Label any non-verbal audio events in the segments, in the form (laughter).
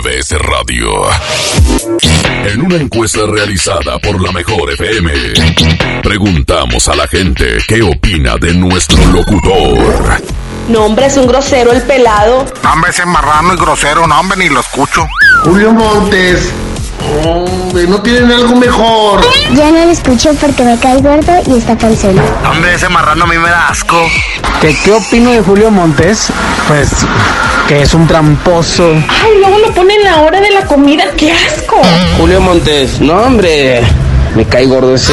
MBS Radio. En una encuesta realizada por la Mejor FM, preguntamos a la gente qué opina de nuestro locutor. No, hombre, es un grosero el pelado. Hombre, ese marrano y grosero, no, hombre, ni lo escucho. Julio Montes. Hombre, no tienen algo mejor. Ya no lo escucho porque me cae gordo y está panzón. Hombre, ese marrano a mí me da asco. ¿Qué, ¿Qué opino de Julio Montes? Pues que es un tramposo. Ay, luego lo ponen en la hora de la comida. ¡Qué asco! Julio Montes, no hombre, me cae gordo ese.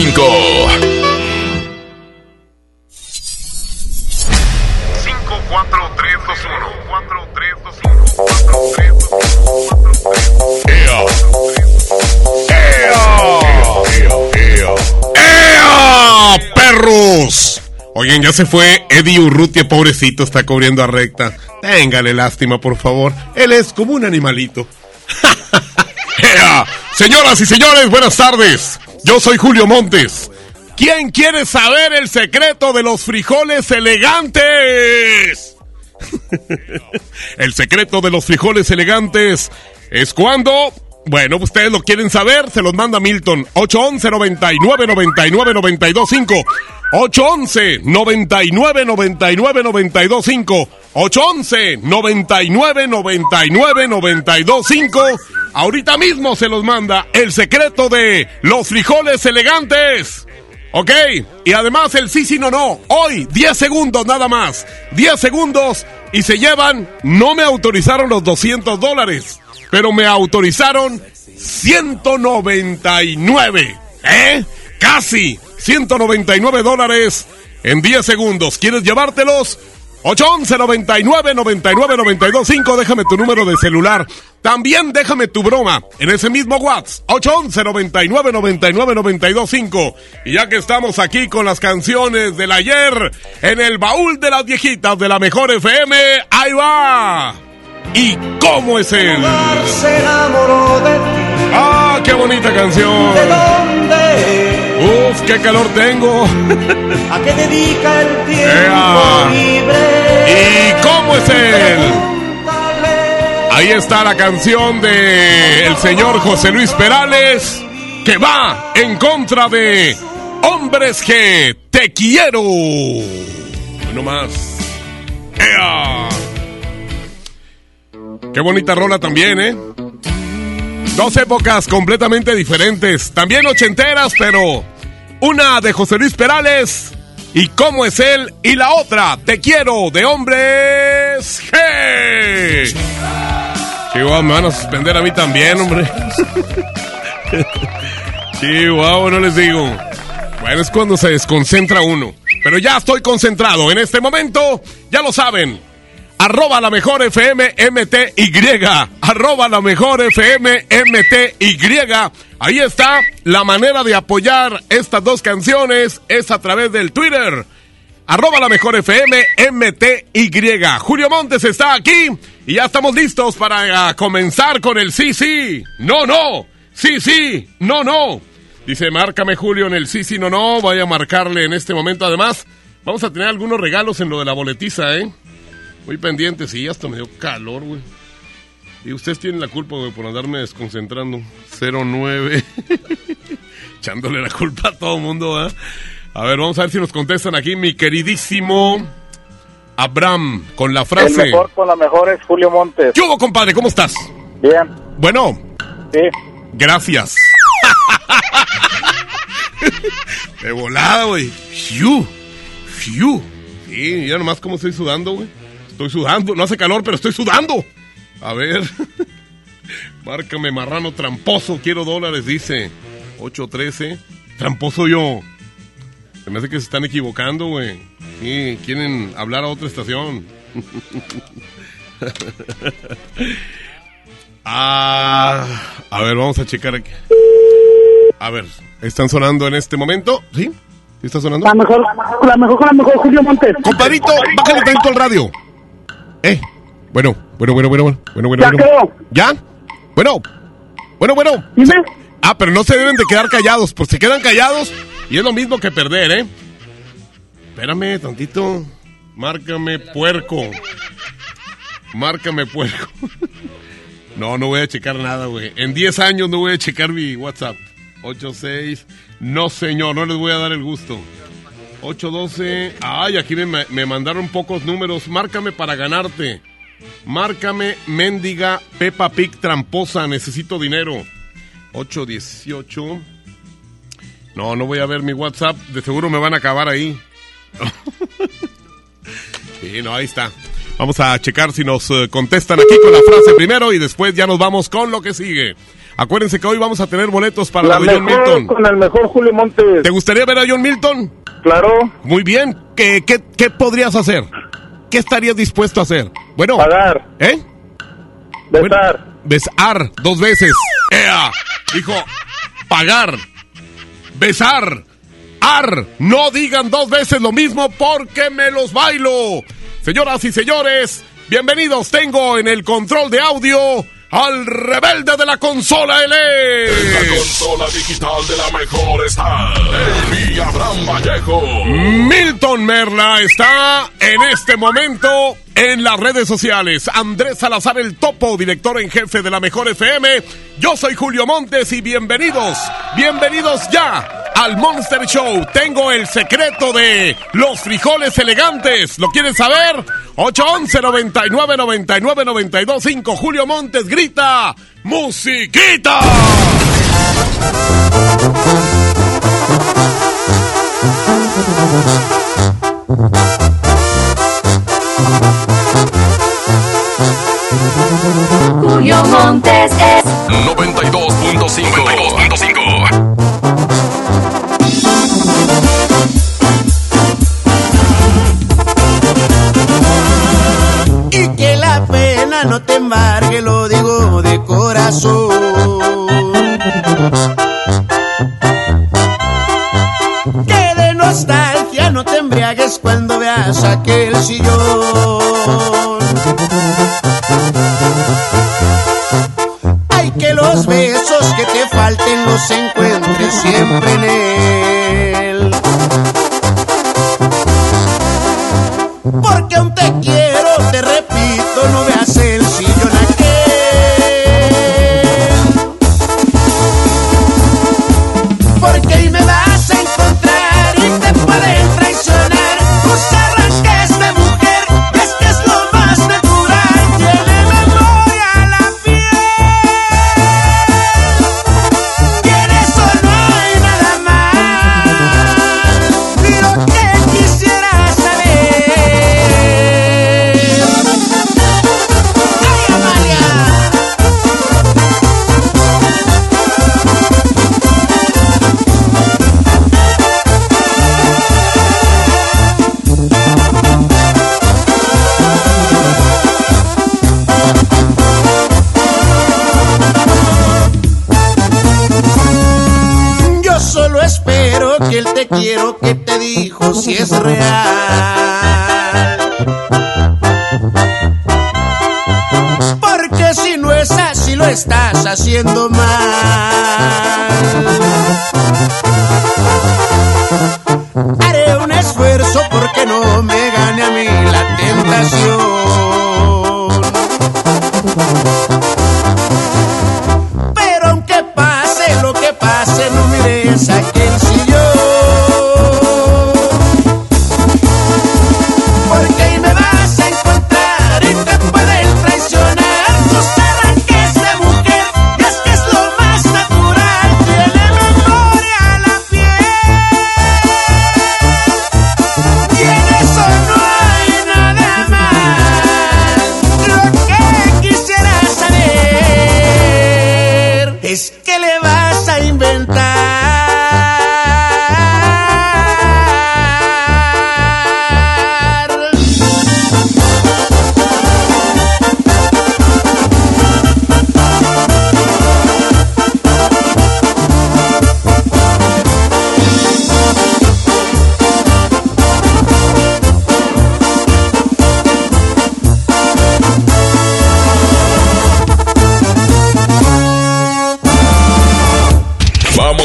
5, 4, 3, 2, 1. 4, 3, 2, 1. 4, 3, 2, 1. 4, 3, 2, 1. ¡Ea! ¡Perros! Oigan, ya se fue Eddie Urrutia, pobrecito, está cubriendo a recta. Téngale lástima, por favor. Él es como un animalito. (laughs) ¡Ea! Señoras y señores, buenas tardes. Yo soy Julio Montes. ¿Quién quiere saber el secreto de los frijoles elegantes? (laughs) el secreto de los frijoles elegantes es cuando... Bueno, ustedes lo quieren saber, se los manda Milton. 811 99 99 925 811 99 99 925 811 99 99 925 Ahorita mismo se los manda el secreto de los frijoles elegantes. Ok, y además el sí, sí, no, no. Hoy, 10 segundos nada más. 10 segundos y se llevan. No me autorizaron los 200 dólares, pero me autorizaron 199. ¿Eh? Casi 199 dólares en 10 segundos. ¿Quieres llevártelos? 811 99 99 92 5 Déjame tu número de celular. También déjame tu broma en ese mismo WhatsApp. 811 99 99 92 5 Y ya que estamos aquí con las canciones del ayer en el baúl de las viejitas de la mejor FM, ahí va. ¿Y cómo es él? se enamoró de ti. ¡Ah, qué bonita canción! ¿De dónde? ¡Uf, qué calor tengo! (laughs) ¿A qué dedica el tiempo Ea. libre? ¿Y cómo es él? Ahí está la canción de el señor José Luis Perales que va en contra de Hombres que te quiero. No más. ¡Ea! Qué bonita rola también, ¿eh? Dos épocas completamente diferentes, también ochenteras, pero una de José Luis Perales y cómo es él y la otra, Te quiero de hombres G. Chihuahua, me van a suspender a mí también, hombre. (laughs) Chihuahua, no les digo. Bueno, es cuando se desconcentra uno. Pero ya estoy concentrado en este momento, ya lo saben. Arroba la mejor FM MTY. Arroba la mejor FM MTY. Ahí está la manera de apoyar estas dos canciones. Es a través del Twitter. Arroba la mejor FM MTY. Julio Montes está aquí y ya estamos listos para ah, comenzar con el sí, sí, no, no, sí, sí, no, no. Dice, márcame Julio en el sí, sí, no, no. Voy a marcarle en este momento. Además, vamos a tener algunos regalos en lo de la boletiza, ¿eh? Muy pendientes y hasta me dio calor, güey. Y ustedes tienen la culpa, güey, por andarme desconcentrando. 09. (laughs) Echándole la culpa a todo el mundo, ¿ah? A ver, vamos a ver si nos contestan aquí, mi queridísimo Abraham, con la frase. El mejor con la mejor es Julio Montes. ¿Qué hubo, compadre? ¿Cómo estás? Bien, Bueno, sí. gracias. (laughs) De volada, güey. Fiu. Fiu. Sí, ya nomás cómo estoy sudando, güey. Estoy sudando. No hace calor, pero estoy sudando. A ver. (laughs) Márcame, marrano tramposo. Quiero dólares, dice. 813. Tramposo yo. Se me hace que se están equivocando, güey. Sí, quieren hablar a otra estación. (laughs) Ah, a ver, vamos a checar aquí. A ver, ¿están sonando en este momento? ¿Sí? ¿Sí está sonando? La mejor, la mejor, la mejor, Julio Montes. Compadrito, bájale tanto al radio. Eh, bueno, bueno, bueno, bueno, bueno, bueno. Ya bueno. quedó. ¿Ya? Bueno, bueno, bueno. Dime. Ah, pero no se deben de quedar callados, pues se quedan callados y es lo mismo que perder, ¿eh? Espérame tantito. Márcame puerco. Márcame puerco. (laughs) No, no voy a checar nada, güey. En 10 años no voy a checar mi WhatsApp. 86. No, señor, no les voy a dar el gusto. 812. Ay, aquí me, me mandaron pocos números. Márcame para ganarte. Márcame, mendiga, Peppa Pig tramposa. Necesito dinero. 818. No, no voy a ver mi WhatsApp. De seguro me van a acabar ahí. (laughs) sí, no, ahí está. Vamos a checar si nos eh, contestan aquí con la frase primero y después ya nos vamos con lo que sigue. Acuérdense que hoy vamos a tener boletos para La de John mejor Milton. con el mejor Julio Montes. ¿Te gustaría ver a John Milton? Claro. Muy bien. ¿Qué, qué, qué podrías hacer? ¿Qué estarías dispuesto a hacer? Bueno. Pagar. ¿Eh? Besar. besar dos veces. ¡Ea! Dijo, pagar. Besar. Ar. No digan dos veces lo mismo porque me los bailo. Señoras y señores, bienvenidos. Tengo en el control de audio al rebelde de la consola En la L. consola digital de la mejor está el Abraham Vallejo. Milton Merla está en este momento en las redes sociales. Andrés Salazar el Topo, director en jefe de la Mejor FM. Yo soy Julio Montes y bienvenidos, bienvenidos ya al Monster Show. Tengo el secreto de los frijoles elegantes. ¿Lo quieren saber? 811 99 99 92 5 Julio Montes grita musiquita. Montes es 92.5. 92.5. Y que la pena no te embargue, lo digo de corazón. Que de nostalgia no te embriagues cuando veas aquel sillón. Los besos que te falten los encuentres siempre en él. Si es real. Porque si no es así lo estás haciendo mal. es que le vas a inventar.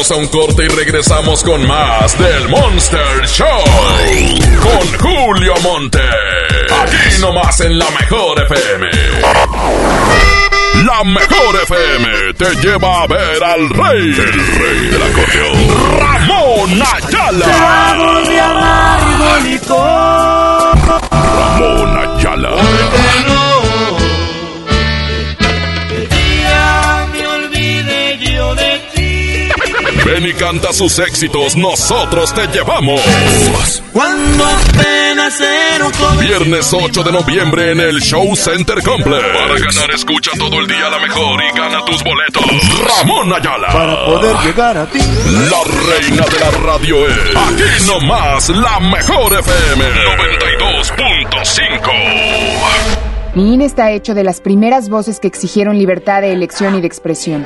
Vamos a un corte y regresamos con más del Monster Show. Con Julio Monte. Aquí nomás en la mejor FM. La mejor FM te lleva a ver al rey. El rey del acordeón. Ramón Ayala. Tragos de amargo licor. Ramón Ayala. Ven y canta sus éxitos, nosotros te llevamos. Cuando apenas era un joven. Viernes 8 de noviembre en el Show Center Complex. Para ganar, escucha todo el día la mejor y gana tus boletos. Ramón Ayala. Para poder llegar a ti. La reina de la radio es. Aquí nomás, la mejor FM 92.5. Mi INE está hecho de las primeras voces que exigieron libertad de elección y de expresión.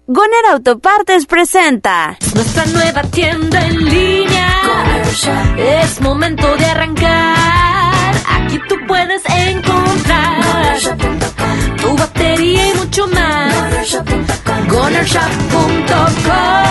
Goner Autopartes presenta nuestra nueva tienda en línea. Es momento de arrancar. Aquí tú puedes encontrar tu batería y mucho más. GonerShop.com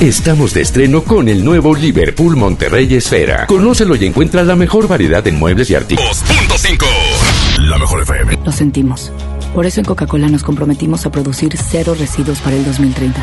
Estamos de estreno con el nuevo Liverpool Monterrey Esfera. Conócelo y encuentra la mejor variedad en muebles y artículos. 2.5 La mejor FM. Lo sentimos. Por eso en Coca-Cola nos comprometimos a producir cero residuos para el 2030.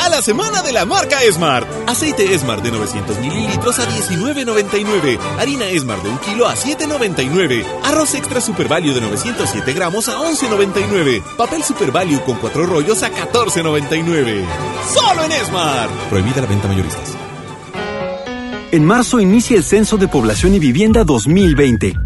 A la semana de la marca Esmart. Aceite Esmart de 900 mililitros a 19.99. Harina Esmart de 1 kilo a 7.99. Arroz extra Super Value de 907 gramos a 11.99. Papel Super Value con 4 rollos a 14.99. ¡Solo en Esmart! Prohibida la venta mayoristas. En marzo inicia el Censo de Población y Vivienda 2020.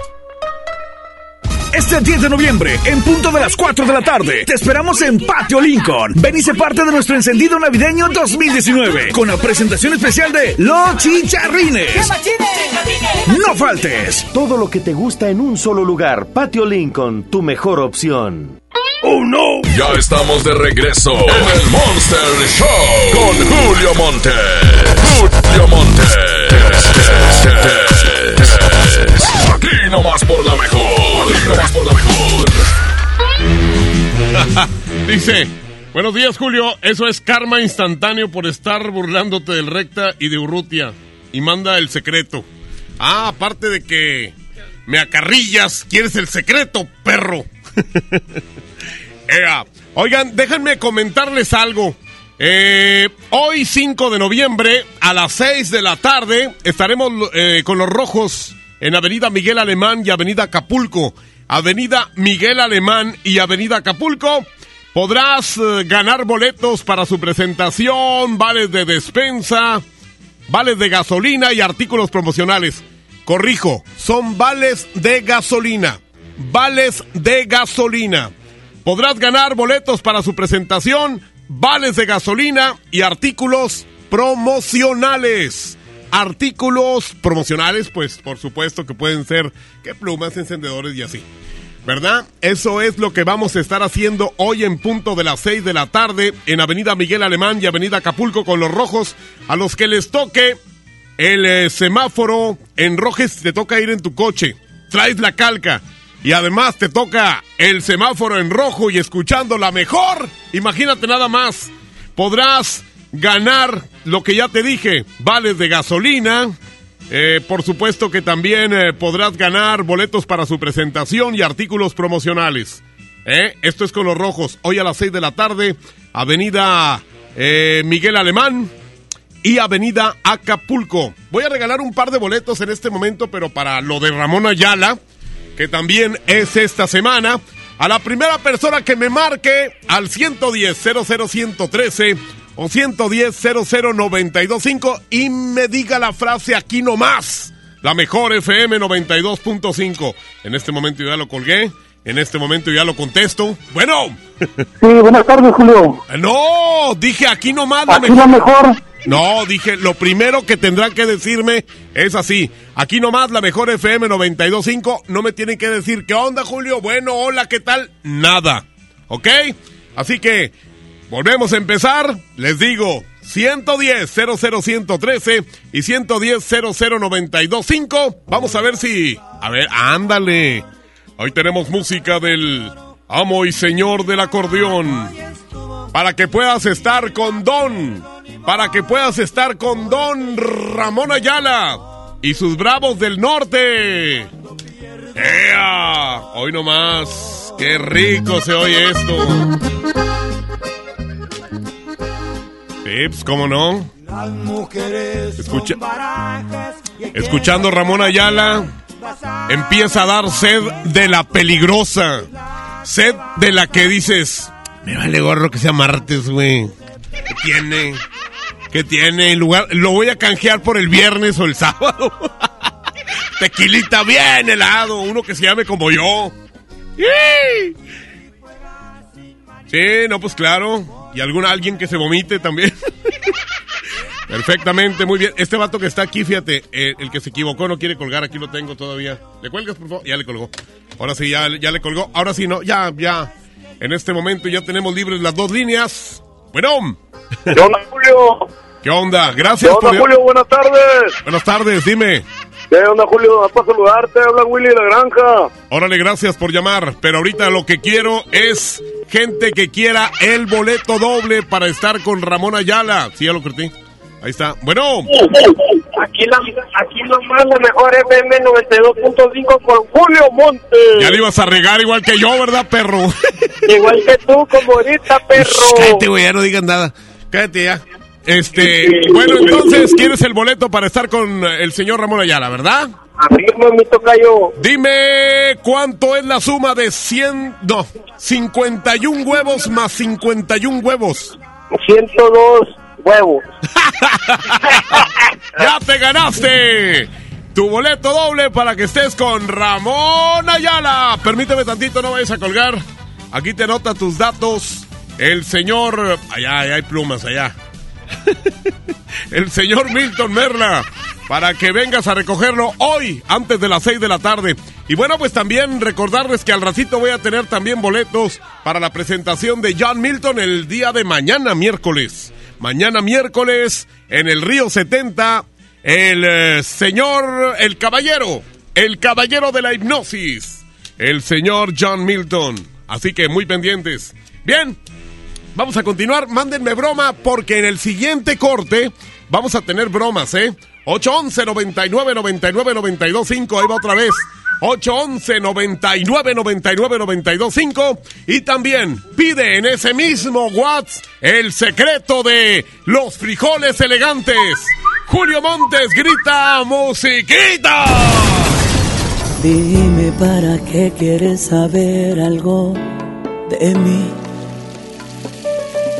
Este 10 de noviembre, en punto de las 4 de la tarde, te esperamos en Patio Lincoln. Ven y sé parte de nuestro encendido navideño 2019 con la presentación especial de Los Chicharrines. No faltes. Todo lo que te gusta en un solo lugar. Patio Lincoln, tu mejor opción. ¡Oh, no! Ya estamos de regreso en el Monster Show con Julio Monte. Julio Monte. Aquí nomás por la mejor. (laughs) Dice, Buenos días, Julio. Eso es karma instantáneo por estar burlándote del recta y de Urrutia. Y manda el secreto. Ah, aparte de que me acarrillas, quieres el secreto, perro. (laughs) Ea. Oigan, déjenme comentarles algo. Eh, hoy 5 de noviembre a las 6 de la tarde estaremos eh, con los rojos en Avenida Miguel Alemán y Avenida Acapulco. Avenida Miguel Alemán y Avenida Acapulco. Podrás eh, ganar boletos para su presentación, vales de despensa, vales de gasolina y artículos promocionales. Corrijo, son vales de gasolina. Vales de gasolina. Podrás ganar boletos para su presentación, vales de gasolina y artículos promocionales. Artículos promocionales, pues por supuesto que pueden ser que plumas, encendedores y así. ¿Verdad? Eso es lo que vamos a estar haciendo hoy en punto de las 6 de la tarde en Avenida Miguel Alemán y Avenida Acapulco con los rojos. A los que les toque el eh, semáforo en rojo, te toca ir en tu coche. Traes la calca. Y además te toca el semáforo en rojo y escuchando la mejor. Imagínate nada más. Podrás ganar lo que ya te dije. Vales de gasolina. Eh, por supuesto que también eh, podrás ganar boletos para su presentación y artículos promocionales. ¿Eh? Esto es con los rojos. Hoy a las 6 de la tarde, Avenida eh, Miguel Alemán y Avenida Acapulco. Voy a regalar un par de boletos en este momento, pero para lo de Ramón Ayala, que también es esta semana. A la primera persona que me marque al 110 00113 o 110 00925 y me diga la frase aquí nomás. La mejor FM 92.5. En este momento ya lo colgué. En este momento ya lo contesto. Bueno. Sí, buenas tardes, Julio. No, dije aquí nomás la mejor. la mejor. No, dije, lo primero que tendrán que decirme es así. Aquí nomás la mejor FM 92.5. No me tienen que decir, ¿qué onda, Julio? Bueno, hola, ¿qué tal? Nada. ¿Ok? Así que, volvemos a empezar. Les digo, 110 00113 y 110 00925. Vamos a ver si... A ver, ándale. Hoy tenemos música del amo y señor del acordeón. Para que puedas estar con Don. Para que puedas estar con Don Ramón Ayala y sus bravos del norte. ¡Ea! Hoy nomás. ¡Qué rico se oye esto! Tips, ¿cómo no? Escucha, escuchando Ramón Ayala, empieza a dar sed de la peligrosa. Sed de la que dices, me vale gorro que sea martes, güey. ¿Qué tiene? ¿Qué tiene? En lugar, lo voy a canjear por el viernes o el sábado. (laughs) Tequilita bien helado, uno que se llame como yo. Sí, no, pues claro. Y alguna alguien que se vomite también. (laughs) Perfectamente, muy bien. Este vato que está aquí, fíjate, eh, el que se equivocó no quiere colgar, aquí lo tengo todavía. ¿Le cuelgas, por favor? Ya le colgó. Ahora sí, ya, ya le colgó. Ahora sí, no, ya, ya. En este momento ya tenemos libres las dos líneas. Bueno. ¿Qué onda, Julio? ¿Qué onda? Gracias ¿Qué onda, Julio? Buenas tardes. Buenas tardes, dime. ¿Qué onda, Julio? Para saludarte, habla Willy de la Granja. Órale, gracias por llamar. Pero ahorita lo que quiero es gente que quiera el boleto doble para estar con Ramón Ayala. Sí, ya lo corté. Ahí está. Bueno. Aquí, la, aquí nomás la mejor FM 92.5 con Julio Montes. Ya le ibas a regar igual que yo, ¿verdad, perro? Igual que tú, como ahorita, perro. Cállate, güey, ya no digas nada. Cállate ya. Este, bueno, entonces, ¿quieres el boleto para estar con el señor Ramón Ayala, verdad? Arriba, mi tocayo. Dime cuánto es la suma de 100, no, 51 huevos más 51 huevos. 102 huevos. (laughs) ¡Ya te ganaste! Tu boleto doble para que estés con Ramón Ayala. Permíteme tantito, no vayas a colgar. Aquí te nota tus datos. El señor... Allá, allá hay plumas, allá. (laughs) El señor Milton Merla. Para que vengas a recogerlo hoy, antes de las 6 de la tarde. Y bueno, pues también recordarles que al ratito voy a tener también boletos para la presentación de John Milton el día de mañana, miércoles. Mañana miércoles, en el Río 70, el eh, señor, el caballero, el caballero de la hipnosis, el señor John Milton. Así que muy pendientes. Bien, Vamos a continuar. Mándenme broma porque en el siguiente corte vamos a tener bromas, ¿eh? 811 99 99 92 5. Ahí va otra vez. 811 99 99 92 5. Y también pide en ese mismo WhatsApp el secreto de los frijoles elegantes. Julio Montes grita musiquita. Dime para qué quieres saber algo de mí.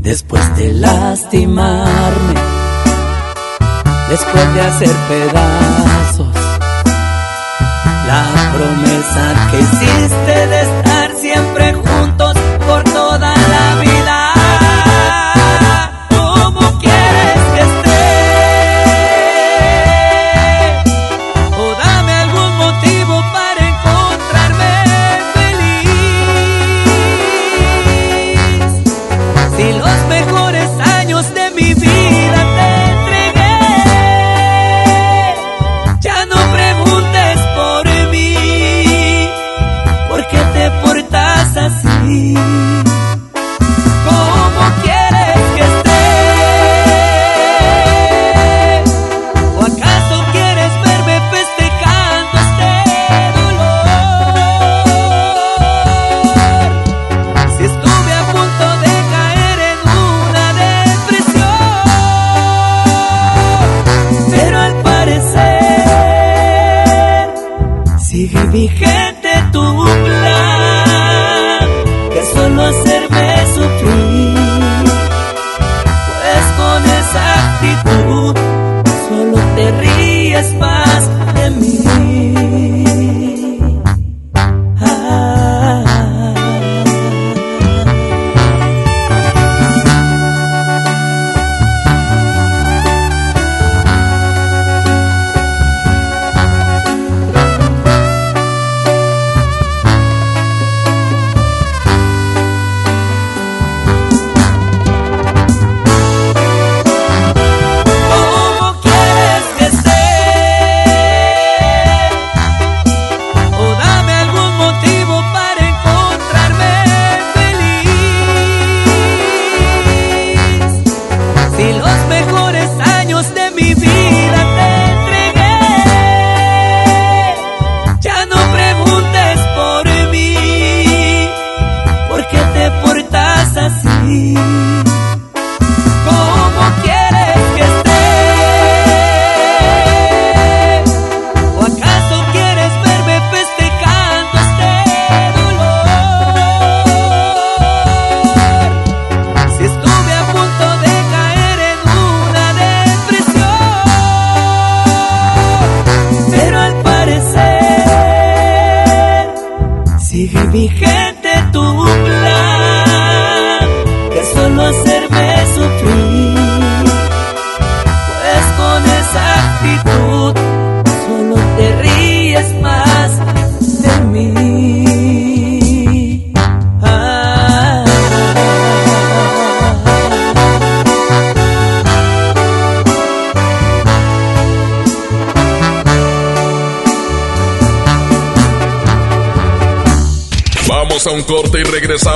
Después de lastimarme, después de hacer pedazos. La promesa que hiciste de estar siempre juntos por toda sigue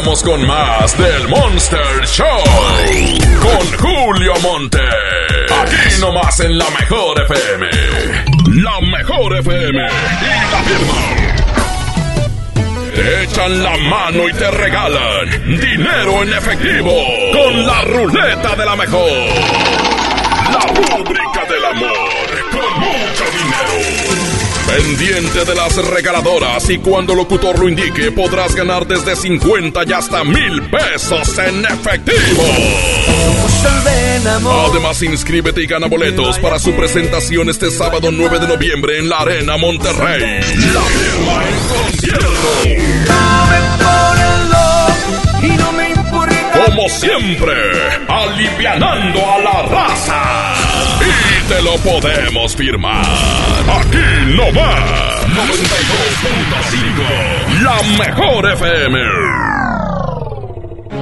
con más del Monster Show. Con Julio Monte. Aquí nomás en la mejor FM. La mejor FM. Y la firma. Te echan la mano y te regalan dinero en efectivo. Con la ruleta de la mejor. La rúbrica Pendiente de las regaladoras y cuando el locutor lo indique podrás ganar desde 50 y hasta mil pesos en efectivo. Además, inscríbete y gana boletos para su presentación este sábado 9 de noviembre en la Arena Monterrey. La firma en concierto. Como siempre, alivianando a la raza. Y te lo podemos firmar. Aquí no más. 92.5. La mejor FM.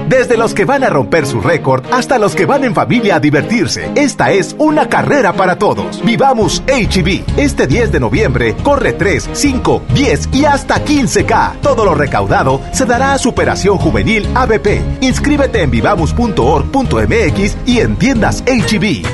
Desde los que van a romper su récord hasta los que van en familia a divertirse, esta es una carrera para todos. Vivamos HB. Este 10 de noviembre corre 3, 5, 10 y hasta 15K. Todo lo recaudado se dará a Superación Juvenil ABP. Inscríbete en vivamos.org.mx y en tiendas HB.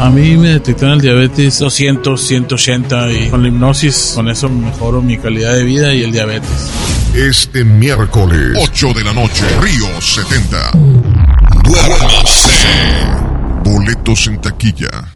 A mí me detectaron el diabetes 200, 180 y con la hipnosis, con eso mejoro mi calidad de vida y el diabetes. Este miércoles, 8 de la noche, Río 70. Duérmase. Boletos en taquilla.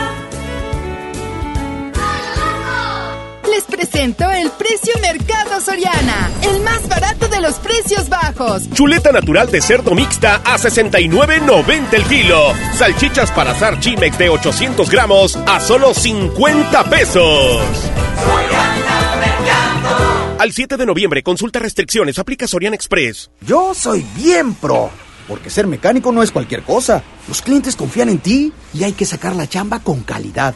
Presento el precio Mercado Soriana, el más barato de los precios bajos. Chuleta natural de cerdo mixta a 69.90 el kilo. Salchichas para asar Chimex de 800 gramos a solo 50 pesos. Al 7 de noviembre, consulta restricciones, aplica Soriana Express. Yo soy bien pro, porque ser mecánico no es cualquier cosa. Los clientes confían en ti y hay que sacar la chamba con calidad.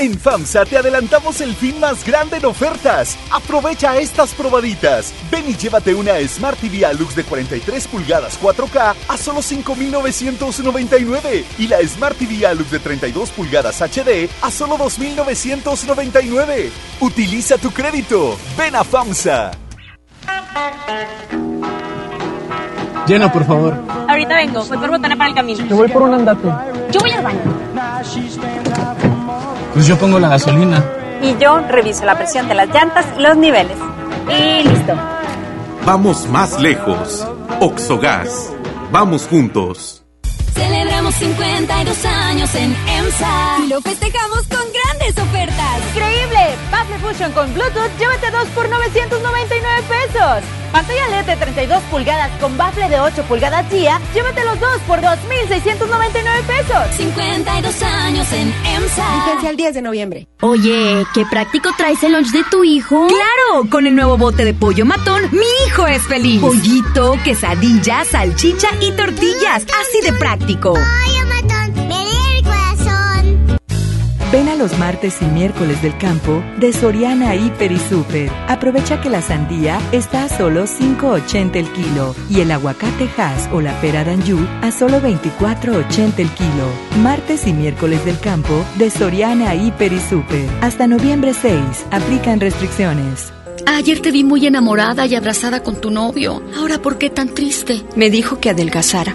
En FAMSA te adelantamos el fin más grande en ofertas. Aprovecha estas probaditas. Ven y llévate una Smart TV Alux de 43 pulgadas 4K a solo 5.999 y la Smart TV Alux de 32 pulgadas HD a solo 2.999. Utiliza tu crédito. Ven a FAMSA. Llena, por favor. Ahorita vengo, voy por botana para el camino. Te voy por un andate. Yo voy al baño. Pues yo pongo la gasolina. Y yo reviso la presión de las llantas y los niveles. Y listo. Vamos más lejos. Oxogas. Vamos juntos. Celebramos 52 años en EMSA. Y lo festejamos con grandes ofertas. ¡Increíble! Bafle Fusion con Bluetooth, llévate dos por 999 pesos. Pantalla LED de 32 pulgadas con bafle de 8 pulgadas GIA, llévate los dos por 2,699 pesos. 52 años en EMSA. Vigencia el 10 de noviembre. Oye, qué práctico traes el lunch de tu hijo. ¡Claro! Con el nuevo bote de pollo matón, mi hijo es feliz. Pollito, quesadilla, salchicha y tortillas. Así de práctico. Pollo Ven a los martes y miércoles del campo de Soriana Hiper y Super. Aprovecha que la sandía está a solo 5.80 el kilo y el aguacate Hass o la pera Danju a solo 24.80 el kilo. Martes y miércoles del campo de Soriana Hiper y Super. Hasta noviembre 6. Aplican restricciones. Ayer te vi muy enamorada y abrazada con tu novio. Ahora, ¿por qué tan triste? Me dijo que adelgazara.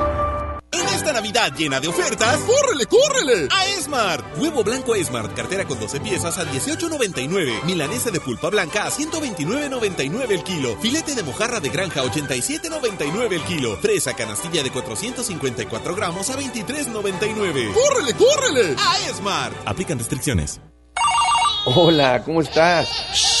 Navidad llena de ofertas, ¡córrele, córrele! A Esmart. Huevo blanco Esmart, cartera con 12 piezas a 18.99. Milanesa de pulpa blanca a 129.99 el kilo. Filete de mojarra de granja a 87.99 el kilo. Fresa canastilla de 454 gramos a 23.99. ¡Córrele, córrele! A Esmart. Aplican restricciones. Hola, ¿cómo estás?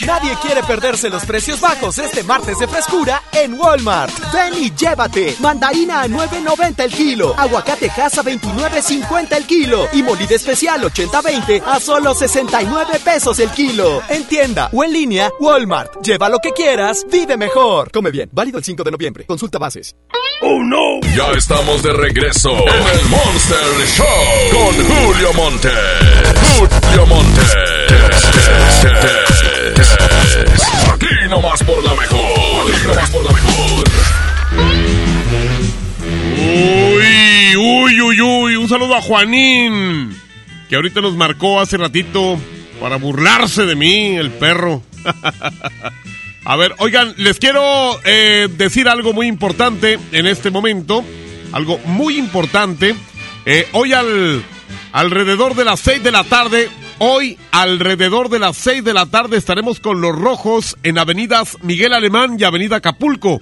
Nadie quiere perderse los precios bajos este martes de frescura en Walmart. Ven y llévate. Mandarina a 9.90 el kilo. Aguacate Hass a 29.50 el kilo. Y molida especial 80-20 a solo 69 pesos el kilo. En tienda o en línea, Walmart. Lleva lo que quieras, vive mejor. Come bien. Válido el 5 de noviembre. Consulta bases. ¡Oh, no! Ya estamos de regreso en el Monster Show con Julio Monte. Julio Monte. Aquí nomás por la mejor. Aquí nomás por la mejor. Uy, uy, uy, uy. Un saludo a Juanín. Que ahorita nos marcó hace ratito para burlarse de mí, el perro. (laughs) a ver, oigan, les quiero eh, decir algo muy importante en este momento. Algo muy importante. Eh, hoy al alrededor de las 6 de la tarde Hoy, alrededor de las 6 de la tarde, estaremos con los rojos en avenidas Miguel Alemán y Avenida Acapulco.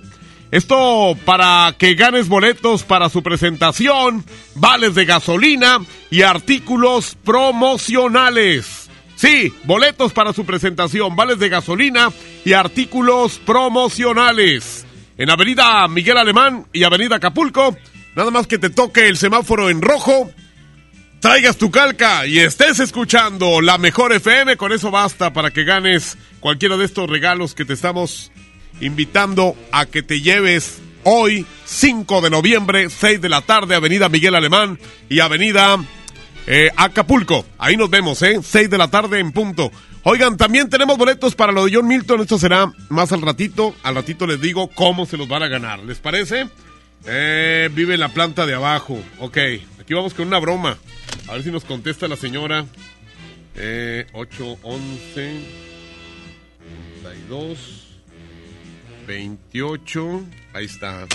Esto para que ganes boletos para su presentación, vales de gasolina y artículos promocionales. Sí, boletos para su presentación, vales de gasolina y artículos promocionales. En Avenida Miguel Alemán y Avenida Acapulco, nada más que te toque el semáforo en rojo traigas tu calca y estés escuchando la mejor FM, con eso basta para que ganes cualquiera de estos regalos que te estamos invitando a que te lleves hoy, 5 de noviembre, 6 de la tarde, Avenida Miguel Alemán y Avenida eh, Acapulco. Ahí nos vemos, ¿eh? 6 de la tarde en punto. Oigan, también tenemos boletos para lo de John Milton. Esto será más al ratito. Al ratito les digo cómo se los van a ganar. ¿Les parece? Eh, vive en la planta de abajo. Ok, aquí vamos con una broma. A ver si nos contesta la señora. Eh, 811 32 28. Ahí está.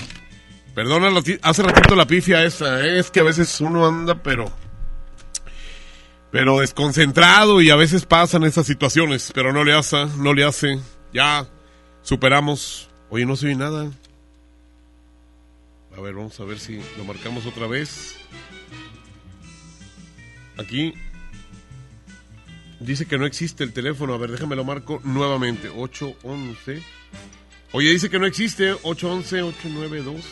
Perdona, hace ratito la pifia esa. ¿eh? Es que a veces uno anda, pero. Pero desconcentrado y a veces pasan esas situaciones. Pero no le hace, no le hace. Ya superamos. Oye, no se nada. A ver, vamos a ver si lo marcamos otra vez. Aquí dice que no existe el teléfono. A ver, déjame lo marco nuevamente. 811. Oye, dice que no existe. 811-892.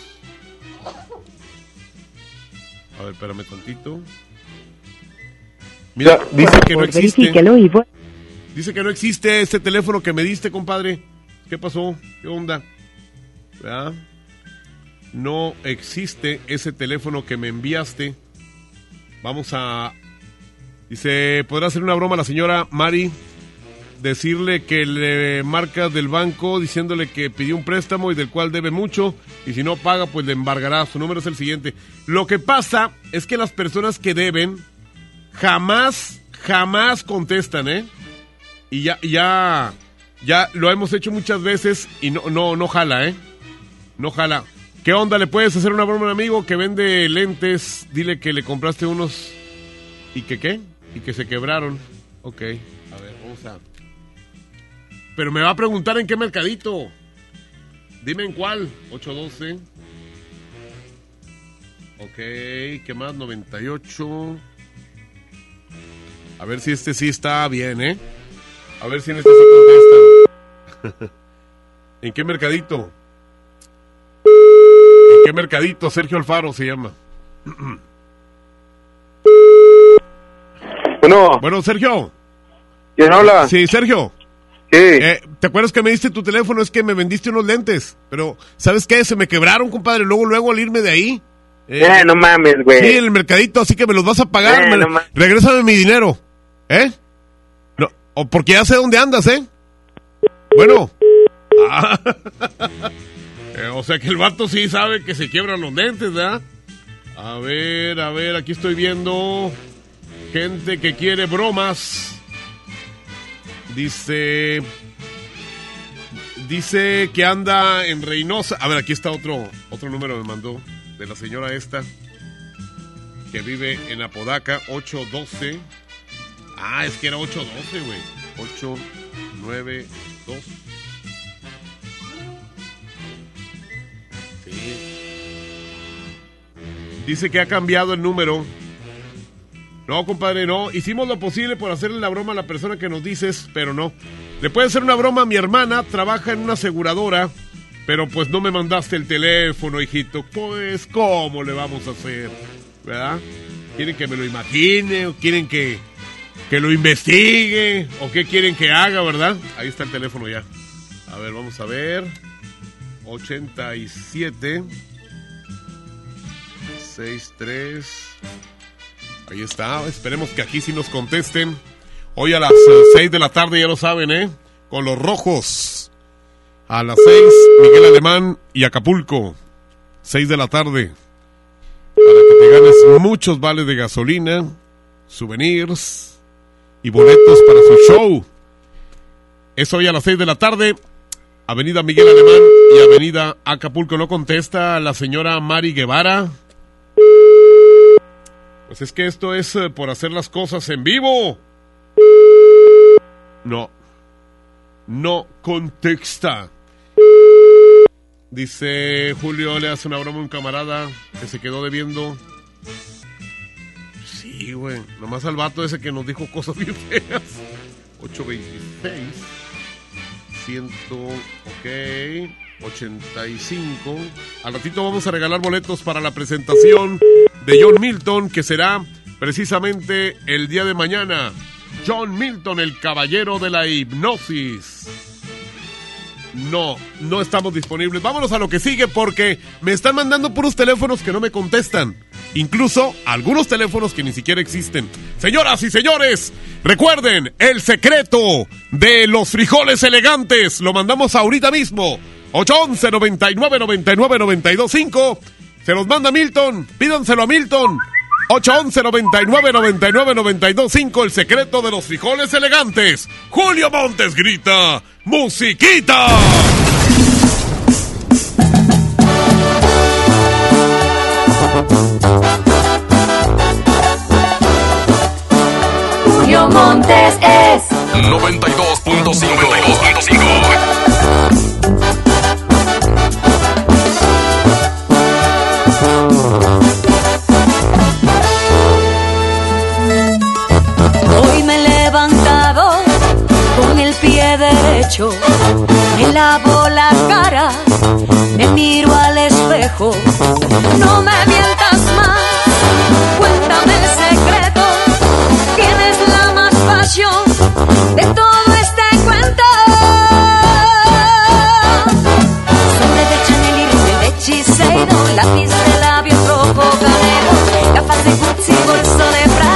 A ver, espérame tantito. Mira, dice que no existe. Dice que no existe este teléfono que me diste, compadre. ¿Qué pasó? ¿Qué onda? ¿Verdad? No existe ese teléfono que me enviaste. Vamos a Dice, ¿podrá hacer una broma a la señora Mari? Decirle que le marca del banco diciéndole que pidió un préstamo y del cual debe mucho y si no paga pues le embargará. Su número es el siguiente. Lo que pasa es que las personas que deben jamás, jamás contestan, ¿eh? Y ya, ya, ya lo hemos hecho muchas veces y no, no, no jala, ¿eh? No jala. ¿Qué onda? ¿Le puedes hacer una broma a un amigo que vende lentes? Dile que le compraste unos... ¿Y que qué? Y que se quebraron. Ok, a ver, vamos a... Pero me va a preguntar en qué mercadito. Dime en cuál. 812. Ok, ¿qué más? 98. A ver si este sí está bien, ¿eh? A ver si en este sí contestan. ¿En qué mercadito? ¿En qué mercadito? Sergio Alfaro se llama. (clears throat) Bueno. Bueno, Sergio. ¿Quién habla? Sí, Sergio. ¿Qué? ¿Te acuerdas que me diste tu teléfono? Es que me vendiste unos lentes. Pero, ¿sabes qué? Se me quebraron, compadre. Luego, luego al irme de ahí. Eh, no mames, güey. Sí, el mercadito, así que me los vas a pagar. Eh, me- no regrésame mi dinero. ¿Eh? No, o porque ya sé dónde andas, ¿eh? Bueno. Ah. (laughs) Eh, o sea que el vato sí sabe que se quiebran los lentes, ¿verdad? A ver, a ver, aquí estoy viendo gente que quiere bromas. Dice... Dice que anda en Reynosa. A ver, aquí está otro, otro número me mandó de la señora esta que vive en Apodaca, 812. Ah, es que era 812, güey. 892. Sí. Dice que ha cambiado el número. No, compadre, no. Hicimos lo posible por hacerle la broma a la persona que nos dices, pero no. Le puede hacer una broma a mi hermana, trabaja en una aseguradora, pero pues no me mandaste el teléfono, hijito. Pues, ¿cómo le vamos a hacer? ¿Verdad? ¿Quieren que me lo imagine o quieren que, que lo investigue o qué quieren que haga, verdad? Ahí está el teléfono ya. A ver, vamos a ver. 87 63 Ahí está, esperemos que aquí sí nos contesten. Hoy a las 6 de la tarde, ya lo saben, ¿eh? Con los rojos. A las 6, Miguel Alemán y Acapulco. 6 de la tarde. Para que te ganes muchos vales de gasolina, souvenirs y boletos para su show. Es hoy a las 6 de la tarde. Avenida Miguel Alemán y Avenida Acapulco. No contesta la señora Mari Guevara. Pues es que esto es eh, por hacer las cosas en vivo. No. No contesta. Dice Julio, le hace una broma a un camarada que se quedó debiendo. Sí, güey. Nomás al vato ese que nos dijo cosas (laughs) bien feas. 826. 100. Ok. 85. Al ratito vamos a regalar boletos para la presentación de John Milton, que será precisamente el día de mañana. John Milton, el caballero de la hipnosis. No, no estamos disponibles. Vámonos a lo que sigue porque me están mandando puros teléfonos que no me contestan. Incluso algunos teléfonos que ni siquiera existen. Señoras y señores, recuerden el secreto de los frijoles elegantes. Lo mandamos ahorita mismo. 811 99 99 925 Se los manda Milton. Pídanselo a Milton. 811 99 99 925 El secreto de los frijoles elegantes. Julio Montes grita: ¡Musiquita! Julio Montes es 92.5 92.5 pie derecho, me lavo la cara, me miro al espejo. No me mientas más, cuéntame el secreto. ¿Quién es la más pasión de todo este cuento? Sobre de Chanel y de Shiseido, lápiz de labios rojo canelo, gafas de Gucci, bolso de Prada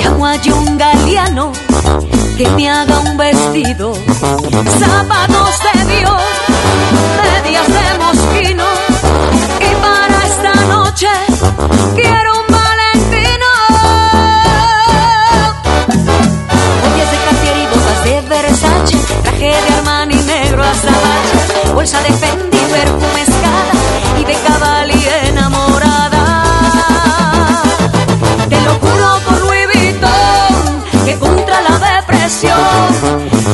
Ya no hay un galeano que me haga un vestido, zapatos de Dios, medias de mosquino. Y para esta noche quiero un valentino. Hoy es de Cartier y botas de Versace, traje de Armani negro a hasta bolsa de Fendi, perfume escala y de caballo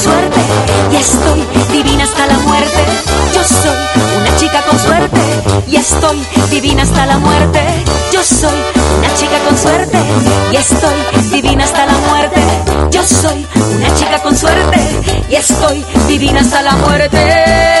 Suerte y estoy divina hasta la muerte. Yo soy una chica con suerte y estoy divina hasta la muerte. Yo soy una chica con suerte y estoy divina hasta la muerte. Yo soy una chica con suerte y estoy divina hasta la muerte.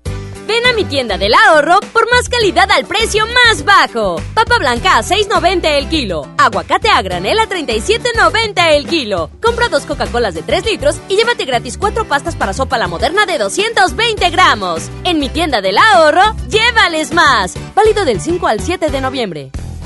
Mi tienda del ahorro por más calidad al precio más bajo. Papa blanca a 6.90 el kilo. Aguacate a granel a 37.90 el kilo. Compra dos Coca-Colas de 3 litros y llévate gratis cuatro pastas para sopa la moderna de 220 gramos. En mi tienda del ahorro, llévales más. Válido del 5 al 7 de noviembre.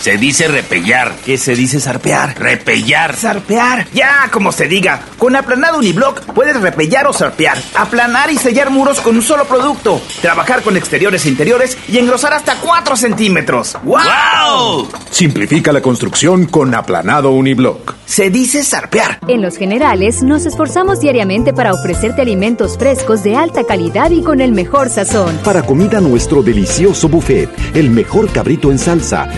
Se dice repellar. ¿Qué se dice zarpear? Repellar. Zarpear. Ya, como se diga. Con aplanado uniblock puedes repellar o zarpear. Aplanar y sellar muros con un solo producto. Trabajar con exteriores e interiores y engrosar hasta 4 centímetros. ¡Wow! Simplifica la construcción con aplanado uniblock. Se dice zarpear. En Los Generales nos esforzamos diariamente para ofrecerte alimentos frescos de alta calidad y con el mejor sazón. Para comida nuestro delicioso buffet, el mejor cabrito en salsa,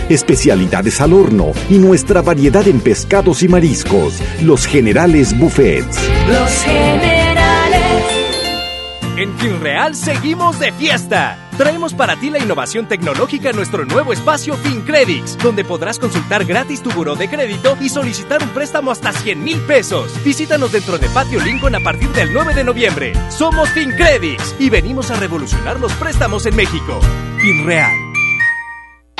especialidades al horno y nuestra variedad en pescados y mariscos. Los Generales Buffets. Los Generales. En FinReal seguimos de fiesta. Traemos para ti la innovación tecnológica en nuestro nuevo espacio FinCredits, donde podrás consultar gratis tu buró de crédito y solicitar un préstamo hasta 100 mil pesos. Visítanos dentro de Patio Lincoln a partir del 9 de noviembre. Somos FinCredits y venimos a revolucionar los préstamos en México. FinReal.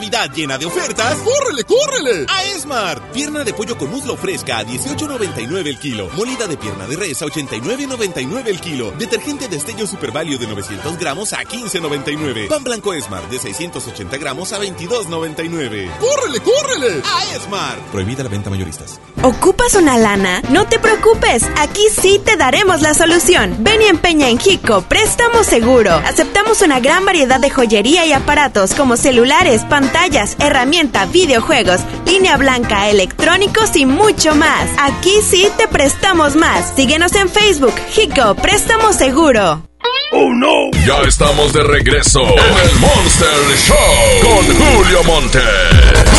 Navidad llena de ofertas, ¡córrele, córrele! A Esmart. Pierna de pollo con muslo fresca a 18.99 el kilo. Molida de pierna de res a 89.99 el kilo. Detergente de Estello Super Value de 900 gramos a 15.99. Pan blanco Esmart de 680 gramos a 22.99. ¡Córrele, córrele! A Esmart. Prohibida la venta mayoristas. ¿Ocupas una lana? No te preocupes, aquí sí te daremos la solución. Ven y empeña en Hico, préstamo seguro. Aceptamos una gran variedad de joyería y aparatos como celulares, pantallas, herramienta, videojuegos, línea blanca, electrónicos y mucho más. Aquí sí te prestamos más. Síguenos en Facebook, Hico, préstamo seguro. ¡Oh no! Ya estamos de regreso en el Monster Show con Julio Monte.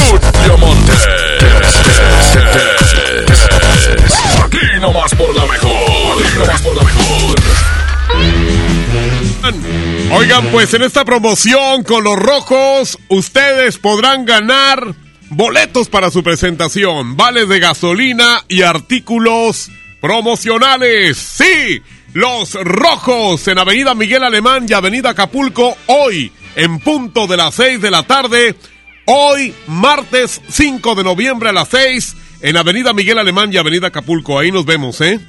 Julio Monte. Aquí nomás por la mejor. Aquí nomás por la mejor. Oigan, pues en esta promoción con los rojos, ustedes podrán ganar boletos para su presentación, vales de gasolina y artículos promocionales. Sí, los rojos en Avenida Miguel Alemán y Avenida Acapulco, hoy en punto de las 6 de la tarde. Hoy, martes 5 de noviembre a las 6, en Avenida Miguel Alemán y Avenida Acapulco. Ahí nos vemos, ¿eh?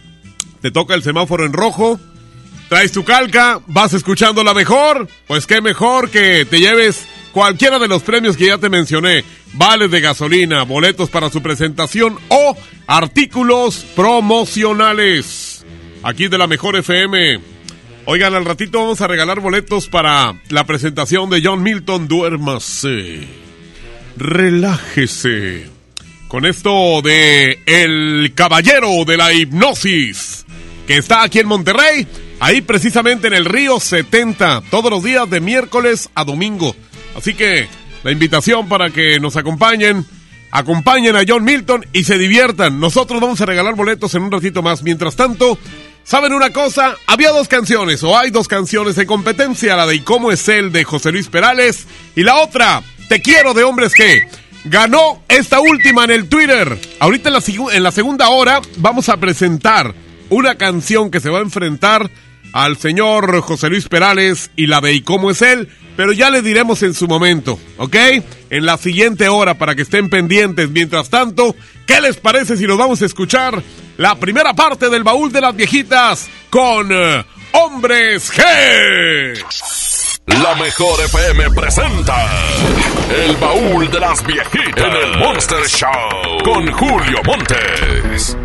Te toca el semáforo en rojo. Traes tu calca, vas escuchando la mejor. Pues qué mejor que te lleves cualquiera de los premios que ya te mencioné. Vales de gasolina, boletos para su presentación o artículos promocionales. Aquí de la mejor FM. Oigan, al ratito vamos a regalar boletos para la presentación de John Milton. Duérmase. Relájese. Con esto de El Caballero de la Hipnosis, que está aquí en Monterrey, ahí precisamente en el Río 70, todos los días de miércoles a domingo. Así que la invitación para que nos acompañen, acompañen a John Milton y se diviertan. Nosotros vamos a regalar boletos en un ratito más. Mientras tanto, ¿saben una cosa? Había dos canciones, o hay dos canciones de competencia, la de ¿Y cómo es él? de José Luis Perales, y la otra, Te quiero de hombres que ganó esta última en el Twitter. Ahorita en la, en la segunda hora vamos a presentar una canción que se va a enfrentar al señor José Luis Perales y la de ¿Y cómo es él? Pero ya le diremos en su momento, ¿ok? En la siguiente hora para que estén pendientes. Mientras tanto, ¿qué les parece si nos vamos a escuchar la primera parte del baúl de las viejitas con uh, Hombres G? La mejor FM presenta El baúl de las viejitas en el Monster Show con Julio Montes.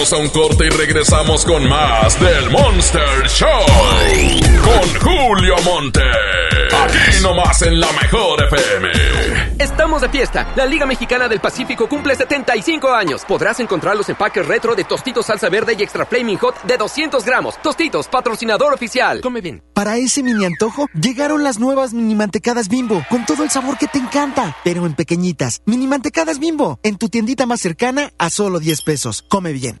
Vamos a un corte y regresamos con más del Monster Show. Con Julio Monte. Aquí nomás en la mejor FM. Estamos de fiesta. La Liga Mexicana del Pacífico cumple 75 años. Podrás encontrar los empaques retro de Tostitos Salsa Verde y Extra Flaming Hot de 200 gramos. Tostitos, patrocinador oficial. Come bien. Para ese mini antojo, llegaron las nuevas mini mantecadas bimbo, con todo el sabor que te encanta, pero en pequeñitas. Mini mantecadas bimbo, en tu tiendita más cercana a solo 10 pesos. Come bien.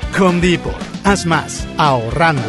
Home Depot. Haz más, ahorrando.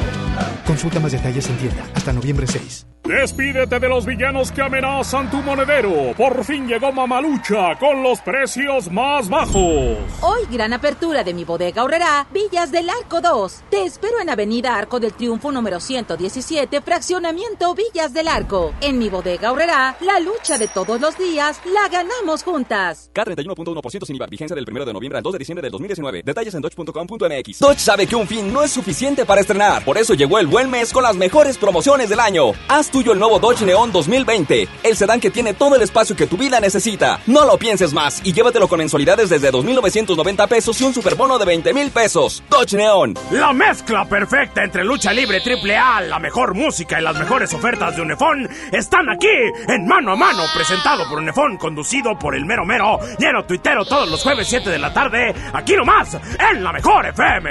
Consulta más detalles en tienda hasta noviembre 6. Despídete de los villanos que amenazan tu monedero. Por fin llegó Mamalucha con los precios más bajos. Hoy gran apertura de mi bodega ahorrará Villas del Arco 2. Te espero en Avenida Arco del Triunfo número 117, fraccionamiento Villas del Arco. En mi bodega ahorrará la lucha de todos los días la ganamos juntas. K31.1% sin IVA, vigencia del 1 de noviembre al 2 de diciembre del 2019. Detalles en dodge.com.mx. Dodge sabe que un fin no es suficiente para estrenar, por eso llegó el buen mes con las mejores promociones del año. Haz tuyo el nuevo Dodge Neon 2020, el sedán que tiene todo el espacio que tu vida necesita. No lo pienses más y llévatelo con mensualidades desde 2.990 pesos y un superbono de 20 mil pesos. Dodge Neon. La mezcla perfecta entre lucha libre triple A, la mejor música y las mejores ofertas de Unefón están aquí en Mano a Mano, presentado por Unefón, conducido por el mero mero, lleno tuitero todos los jueves 7 de la tarde, aquí nomás, en la mejor FM.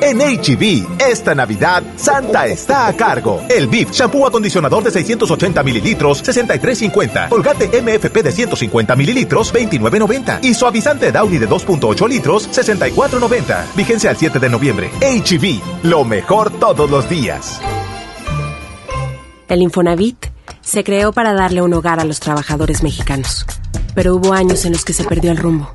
En HB, esta Navidad, Santa está a cargo. El BIF, shampoo acondicionador de 680 mililitros, 63.50. Colgate MFP de 150 mililitros, 29.90. Y suavizante Downy de 2.8 litros, 64.90. Vigencia al 7 de noviembre. HB, lo mejor todos los días. El Infonavit se creó para darle un hogar a los trabajadores mexicanos. Pero hubo años en los que se perdió el rumbo.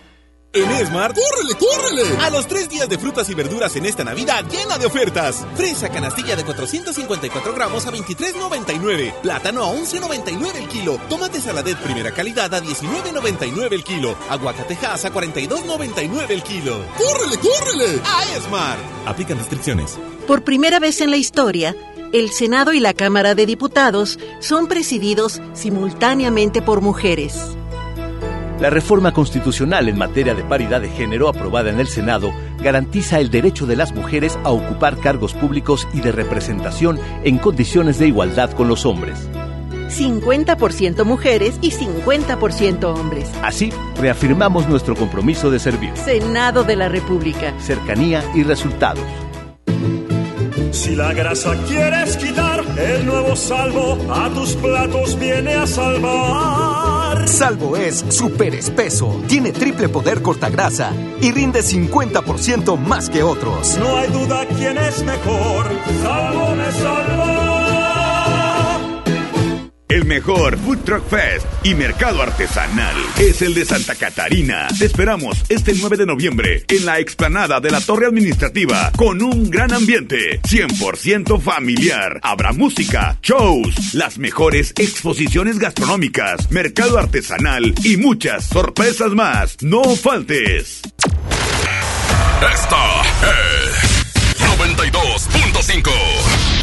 En Esmart, ¡córrele, córrele! A los tres días de frutas y verduras en esta Navidad llena de ofertas. Fresa canastilla de 454 gramos a 23,99. Plátano a 11,99 el kilo. Tomate saladet primera calidad a 19,99 el kilo. Aguacatejas a 42,99 el kilo. ¡Córrele, córrele! A Esmart. Aplican restricciones. Por primera vez en la historia, el Senado y la Cámara de Diputados son presididos simultáneamente por mujeres. La reforma constitucional en materia de paridad de género aprobada en el Senado garantiza el derecho de las mujeres a ocupar cargos públicos y de representación en condiciones de igualdad con los hombres. 50% mujeres y 50% hombres. Así, reafirmamos nuestro compromiso de servir. Senado de la República. Cercanía y resultados. Si la grasa quieres quitar, el nuevo salvo a tus platos viene a salvar. Salvo es súper espeso, tiene triple poder cortagrasa y rinde 50% más que otros. No hay duda quién es mejor, Salvo me salva. El mejor Food Truck Fest y mercado artesanal es el de Santa Catarina. Te esperamos este 9 de noviembre en la explanada de la Torre Administrativa con un gran ambiente 100% familiar. Habrá música, shows, las mejores exposiciones gastronómicas, mercado artesanal y muchas sorpresas más. No faltes. Esta es 92.5.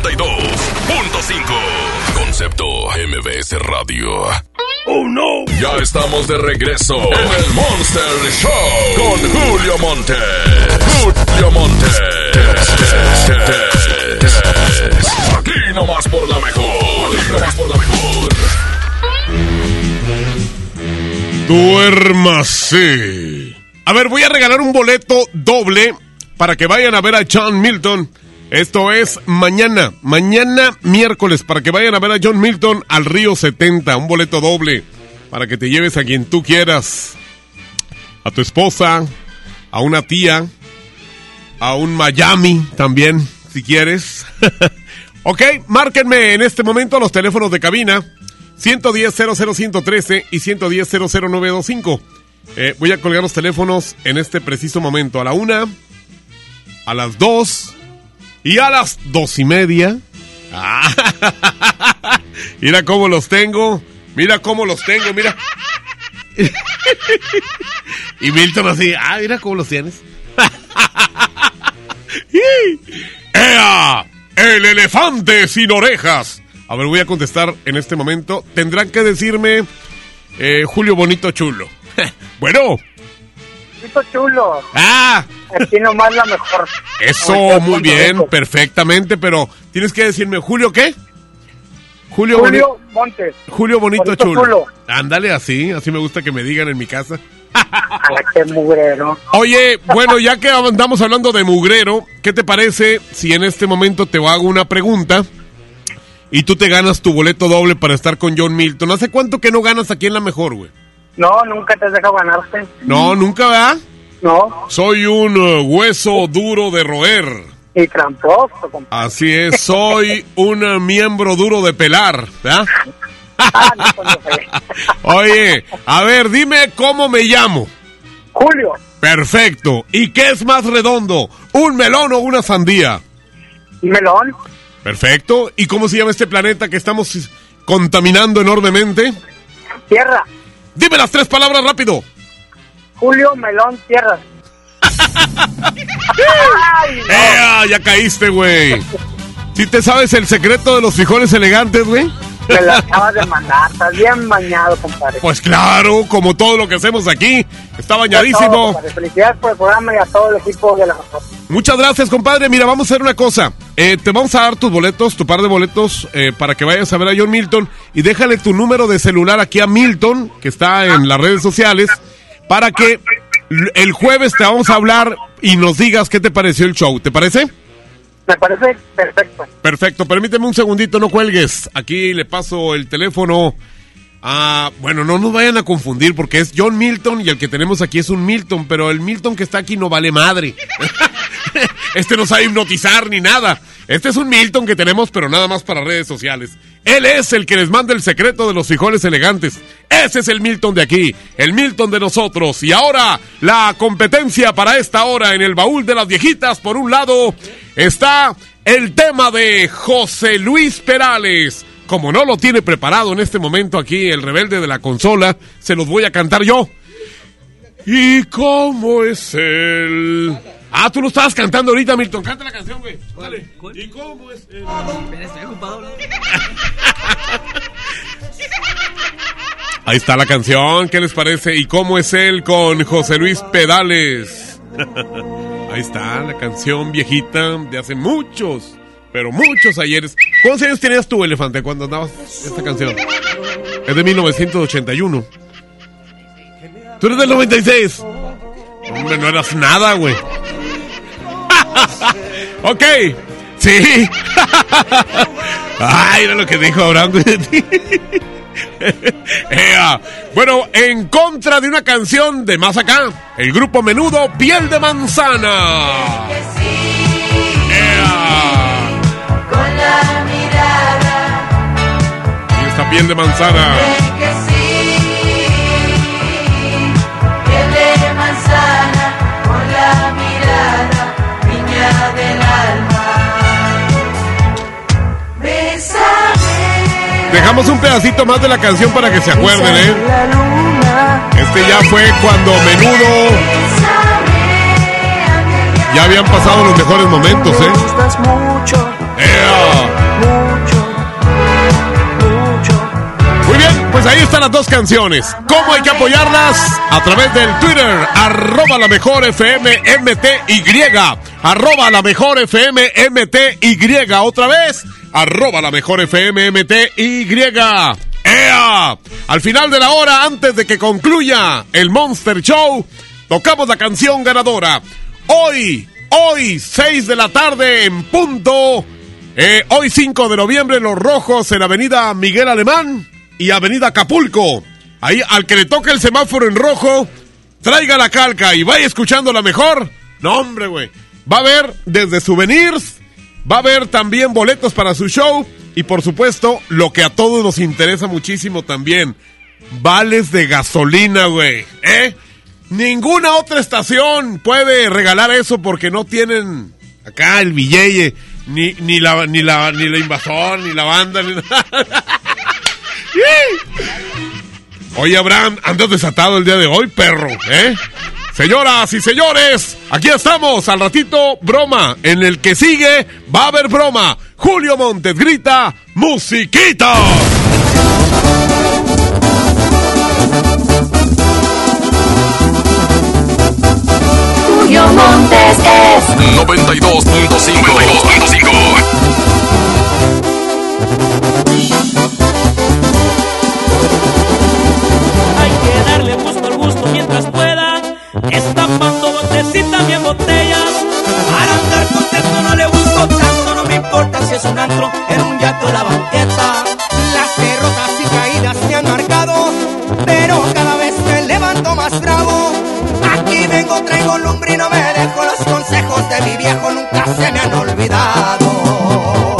92.5. Concepto MBS Radio. Oh no. Ya estamos de regreso en el Monster Show con Julio Monte. Julio Monte. Aquí nomás por la mejor. Aquí nomás por la mejor. Duérmase. A ver, voy a regalar un boleto doble para que vayan a ver a John Milton esto es mañana, mañana miércoles, para que vayan a ver a John Milton al Río 70. Un boleto doble para que te lleves a quien tú quieras. A tu esposa, a una tía, a un Miami también, si quieres. (laughs) ok, márquenme en este momento los teléfonos de cabina. 110-00113 y 110-00925. Eh, voy a colgar los teléfonos en este preciso momento. A la una, a las dos y a las dos y media. Ah, (laughs) mira cómo los tengo. Mira cómo los tengo, mira. (laughs) y Milton así, ah, mira cómo los tienes. (laughs) ¡Ea! El elefante sin orejas. A ver, voy a contestar en este momento. Tendrán que decirme eh, Julio Bonito Chulo. bueno. Chulo. Ah. Aquí nomás la mejor. Eso, muy bien, perfectamente, pero tienes que decirme Julio qué? Julio, Julio Montes. Julio Bonito, Bonito Chulo. Chulo. Ándale así, así me gusta que me digan en mi casa. (laughs) Ay, qué mugrero. Oye, bueno, ya que andamos hablando de mugrero, ¿qué te parece si en este momento te hago una pregunta y tú te ganas tu boleto doble para estar con John Milton? ¿Hace cuánto que no ganas aquí en la mejor, güey? No, nunca te has dejado ganarte. No, nunca, ¿verdad? No. Soy un uh, hueso duro de roer. Y tramposo, compadre. Así es, soy (laughs) un uh, miembro duro de pelar, ¿verdad? (laughs) Oye, a ver, dime cómo me llamo. Julio. Perfecto. ¿Y qué es más redondo? ¿Un melón o una sandía? ¿Un melón? Perfecto. ¿Y cómo se llama este planeta que estamos contaminando enormemente? Tierra. Dime las tres palabras rápido. Julio, melón, tierra. (laughs) ¡Ea! Ya caíste, güey. ¿Sí te sabes el secreto de los frijoles elegantes, güey? Me la acabas de mandar. Estás bien bañado, compadre. Pues claro, como todo lo que hacemos aquí. Está bañadísimo. Felicidades por el programa y a todo el equipo de la. Muchas gracias, compadre. Mira, vamos a hacer una cosa. Eh, te vamos a dar tus boletos, tu par de boletos, eh, para que vayas a ver a John Milton. Y déjale tu número de celular aquí a Milton, que está en las redes sociales, para que el jueves te vamos a hablar y nos digas qué te pareció el show. ¿Te parece? Me parece perfecto. Perfecto, permíteme un segundito, no cuelgues. Aquí le paso el teléfono a... Bueno, no nos vayan a confundir porque es John Milton y el que tenemos aquí es un Milton, pero el Milton que está aquí no vale madre. (laughs) Este no sabe hipnotizar ni nada. Este es un Milton que tenemos, pero nada más para redes sociales. Él es el que les manda el secreto de los frijoles elegantes. Ese es el Milton de aquí, el Milton de nosotros. Y ahora, la competencia para esta hora en el baúl de las viejitas. Por un lado, está el tema de José Luis Perales. Como no lo tiene preparado en este momento aquí el rebelde de la consola, se los voy a cantar yo. ¿Y cómo es él? Ah, tú lo estabas cantando ahorita, Milton. Canta la canción, güey. Dale. ¿Y cómo es él? (laughs) Ahí está la canción. ¿Qué les parece? ¿Y cómo es él con José Luis Pedales? (laughs) Ahí está la canción viejita de hace muchos, pero muchos ayeres. ¿Cuántos años tenías tú, Elefante, cuando andabas esta canción? Es de 1981. Tú eres del 96. Hombre, no eras nada, güey. Ok. Sí. (laughs) Ay, era lo que dijo Abraham. (laughs) Ea. Bueno, en contra de una canción de más acá, el grupo menudo Piel de Manzana. Ea. Con la mirada Y esta piel de manzana. Un pedacito más de la canción para que se acuerden, ¿eh? Este ya fue cuando menudo ya habían pasado los mejores momentos, ¿eh? gustas mucho, ¡Ea! Muy bien, pues ahí están las dos canciones. ¿Cómo hay que apoyarlas? A través del Twitter, arroba la mejor FM MTY. Arroba la mejor FM MTY. Otra vez, arroba la mejor FM MTY. ¡Ea! Al final de la hora, antes de que concluya el Monster Show, tocamos la canción ganadora. Hoy, hoy, 6 de la tarde en punto. Eh, hoy 5 de noviembre, Los Rojos en Avenida Miguel Alemán y Avenida Acapulco. Ahí, al que le toque el semáforo en rojo, traiga la calca y vaya escuchando la mejor. No, hombre, güey. Va a haber desde souvenirs, va a haber también boletos para su show y por supuesto, lo que a todos nos interesa muchísimo también, vales de gasolina, güey. ¿Eh? Ninguna otra estación puede regalar eso porque no tienen acá el billete, ni, ni, la, ni, la, ni la invasor, ni la banda, ni nada. (laughs) Oye, Abraham, andas desatado el día de hoy, perro, ¿eh? Señoras y señores, aquí estamos al ratito broma. En el que sigue va a haber broma. Julio Montes grita, musiquita. Julio Montes es 92.5. 92.5. importa si es un antro, en un yate o la banqueta. Las derrotas y caídas me han marcado, pero cada vez me levanto más bravo. Aquí vengo, traigo lumbre y no me dejo los consejos de mi viejo, nunca se me han olvidado.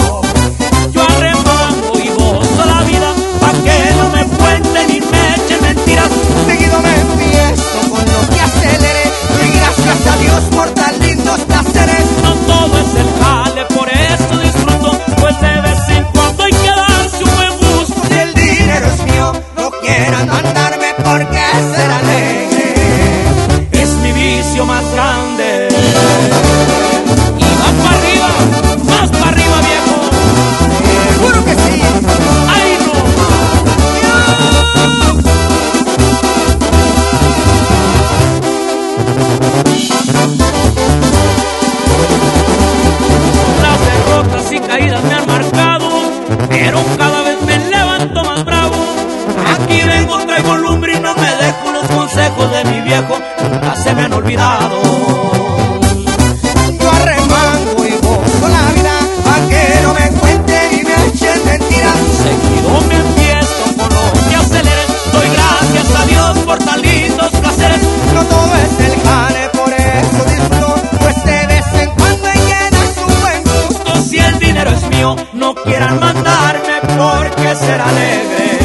Quieran mandarme porque ser alegre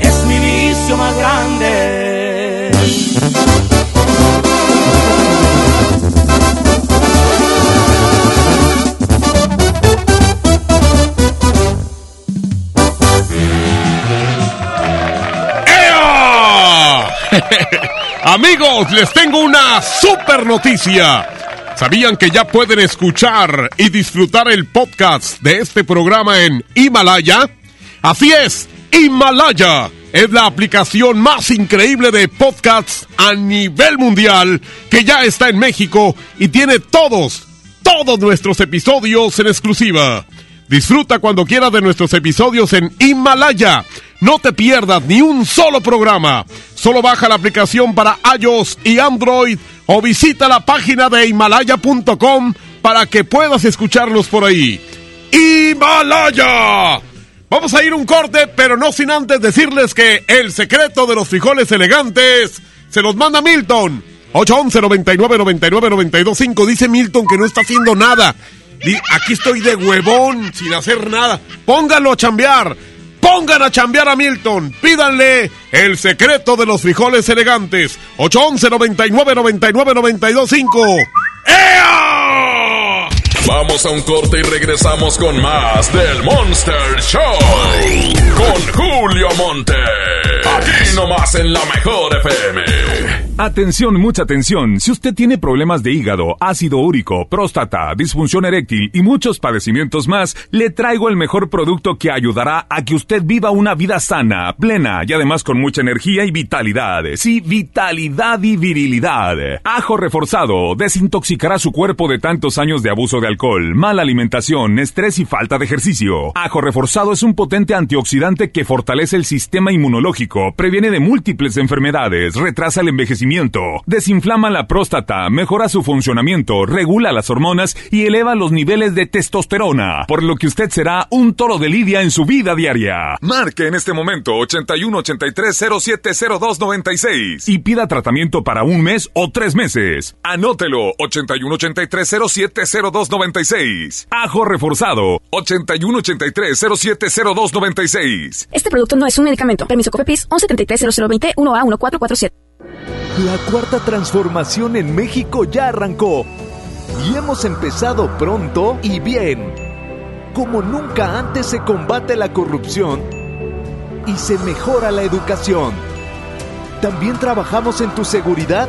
es mi vicio más grande. (laughs) Amigos, les tengo una super noticia. ¿Sabían que ya pueden escuchar y disfrutar el podcast de este programa en Himalaya? Así es, Himalaya es la aplicación más increíble de podcasts a nivel mundial que ya está en México y tiene todos, todos nuestros episodios en exclusiva. Disfruta cuando quieras de nuestros episodios en Himalaya. No te pierdas ni un solo programa. Solo baja la aplicación para iOS y Android o visita la página de himalaya.com para que puedas escucharlos por ahí. ¡Himalaya! Vamos a ir un corte, pero no sin antes decirles que el secreto de los frijoles elegantes se los manda Milton. 811 99 99 925 Dice Milton que no está haciendo nada. Aquí estoy de huevón, sin hacer nada. Pónganlo a chambear. Pongan a chambear a Milton. Pídanle el secreto de los frijoles elegantes. 811 99 99 925 ¡Ea! Vamos a un corte y regresamos con más del Monster Show. Con Julio Monte. Aquí nomás en la mejor FM. Atención, mucha atención. Si usted tiene problemas de hígado, ácido úrico, próstata, disfunción eréctil y muchos padecimientos más, le traigo el mejor producto que ayudará a que usted viva una vida sana, plena y además con mucha energía y vitalidad. Sí, vitalidad y virilidad. Ajo reforzado desintoxicará su cuerpo de tantos años de abuso de alcohol alcohol, mala alimentación, estrés y falta de ejercicio. Ajo reforzado es un potente antioxidante que fortalece el sistema inmunológico, previene de múltiples enfermedades, retrasa el envejecimiento, desinflama la próstata, mejora su funcionamiento, regula las hormonas y eleva los niveles de testosterona, por lo que usted será un toro de lidia en su vida diaria. Marque en este momento 81 83 0702 96 y pida tratamiento para un mes o tres meses. Anótelo 81 83 0702 96. Ajo reforzado 81 83 0702 96. Este producto no es un medicamento. Permiso COFEPIS 1133 0020 1A 1447. La cuarta transformación en México ya arrancó y hemos empezado pronto y bien. Como nunca antes se combate la corrupción y se mejora la educación. También trabajamos en tu seguridad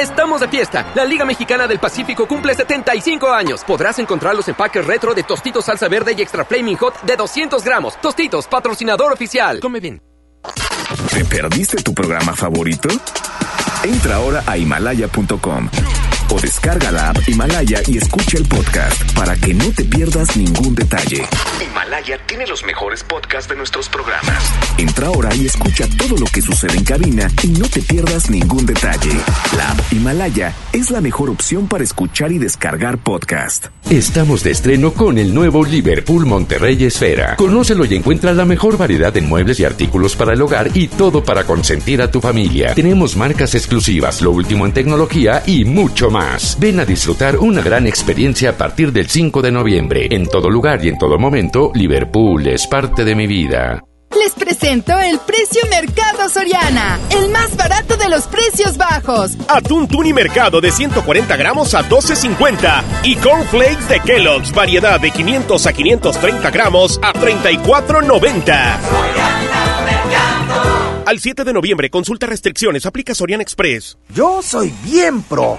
Estamos de fiesta. La Liga Mexicana del Pacífico cumple 75 años. Podrás encontrar los empaques retro de Tostitos Salsa Verde y Extra Flaming Hot de 200 gramos. Tostitos, patrocinador oficial. Come bien. ¿Te perdiste tu programa favorito? Entra ahora a himalaya.com o descarga la app Himalaya y escucha el podcast para que no te pierdas ningún detalle. Himalaya tiene los mejores podcasts de nuestros programas. Entra ahora y escucha todo lo que sucede en cabina y no te pierdas ningún detalle. La app Himalaya es la mejor opción para escuchar y descargar podcast. Estamos de estreno con el nuevo Liverpool Monterrey Esfera. Conócelo y encuentra la mejor variedad de muebles y artículos para el hogar y todo para consentir a tu familia. Tenemos marcas exclusivas, lo último en tecnología y mucho más. Ven a disfrutar una gran experiencia a partir del 5 de noviembre. En todo lugar y en todo momento, Liverpool es parte de mi vida. Les presento el precio Mercado Soriana, el más barato de los precios bajos. Atún Tuni Mercado de 140 gramos a 12.50 y cornflakes de Kellogg's variedad de 500 a 530 gramos a 34.90. Al 7 de noviembre, consulta restricciones, aplica Soriana Express. Yo soy bien pro.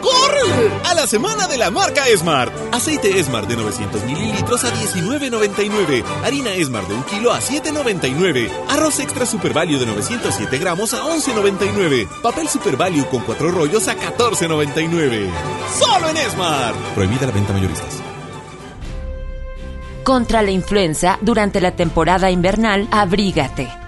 ¡Córrele, córrele! A la semana de la marca Smart. Aceite Smart de 900 mililitros a 19.99. Harina Smart de un kilo a 7.99. Arroz extra Super Value de 907 gramos a 11.99. Papel Super Value con cuatro rollos a 14.99. ¡Solo en Smart! Prohibida la venta mayoristas. Contra la influenza, durante la temporada invernal, abrígate.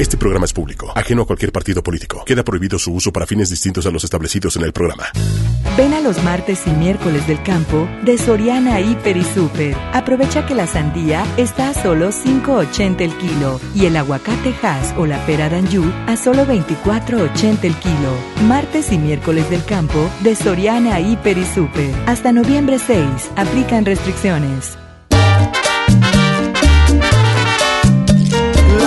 Este programa es público, ajeno a cualquier partido político. Queda prohibido su uso para fines distintos a los establecidos en el programa. Ven a los martes y miércoles del campo de Soriana Hiper y Super. Aprovecha que la sandía está a solo 5.80 el kilo y el aguacate Hass o la pera Danju a solo 24.80 el kilo. Martes y miércoles del campo de Soriana Hiper y Super. Hasta noviembre 6. Aplican restricciones.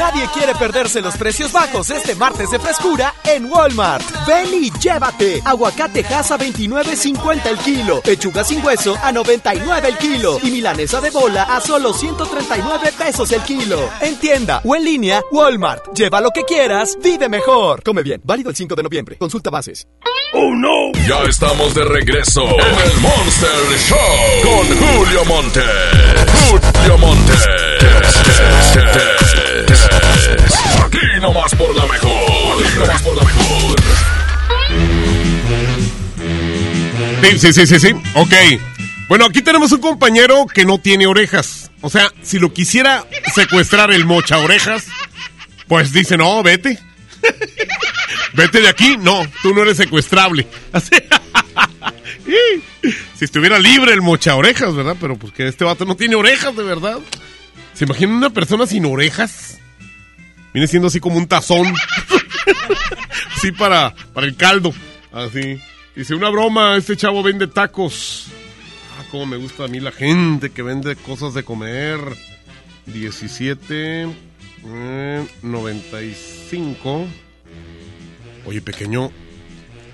Nadie quiere perderse los precios bajos este martes de frescura en Walmart. Ven y llévate. Aguacate Hass a 29.50 el kilo. Pechuga sin hueso a 99 el kilo. Y milanesa de bola a solo 139 pesos el kilo. En tienda o en línea, Walmart. Lleva lo que quieras, vive mejor. Come bien. Válido el 5 de noviembre. Consulta bases. ¡Oh, no! Ya estamos de regreso en el Monster Show con Julio Monte. Julio Monte. Aquí nomás por la mejor. Por la mejor. Sí, sí, sí, sí, sí. Ok. Bueno, aquí tenemos un compañero que no tiene orejas. O sea, si lo quisiera secuestrar el mocha orejas, pues dice, no, vete. vete de aquí. No, tú no eres secuestrable. (laughs) Si estuviera libre el mocha orejas, ¿verdad? Pero pues que este vato no tiene orejas, de verdad. ¿Se imagina una persona sin orejas? Viene siendo así como un tazón. (laughs) así para, para el caldo. Así. Dice, una broma, este chavo vende tacos. Ah, cómo me gusta a mí la gente que vende cosas de comer. 17, eh, 95. Oye, pequeño,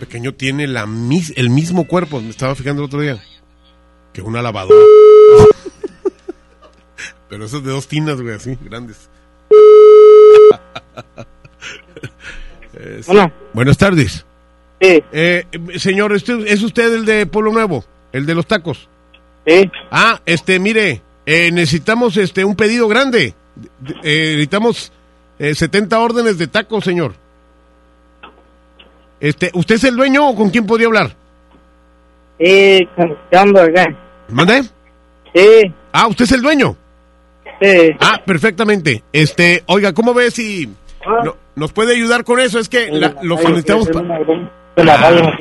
pequeño tiene la mis- el mismo cuerpo, me estaba fijando el otro día, que una lavadora. (laughs) Pero eso es de dos tinas, güey, así, grandes. Eh, sí. Hola. Buenas tardes. Eh, señor, ¿este- ¿es usted el de Pueblo Nuevo? ¿El de los tacos? Sí. Ah, este, mire, eh, necesitamos este un pedido grande. Eh, necesitamos eh, 70 órdenes de tacos, señor. Este, ¿usted es el dueño o con quién podría hablar? Sí, contando acá. ¿Mande? Sí. Ah, ¿usted es el dueño? Sí. Ah, perfectamente. Este, oiga, ¿cómo ve si no- nos puede ayudar con eso? Es que la- lo que necesitamos... Ah,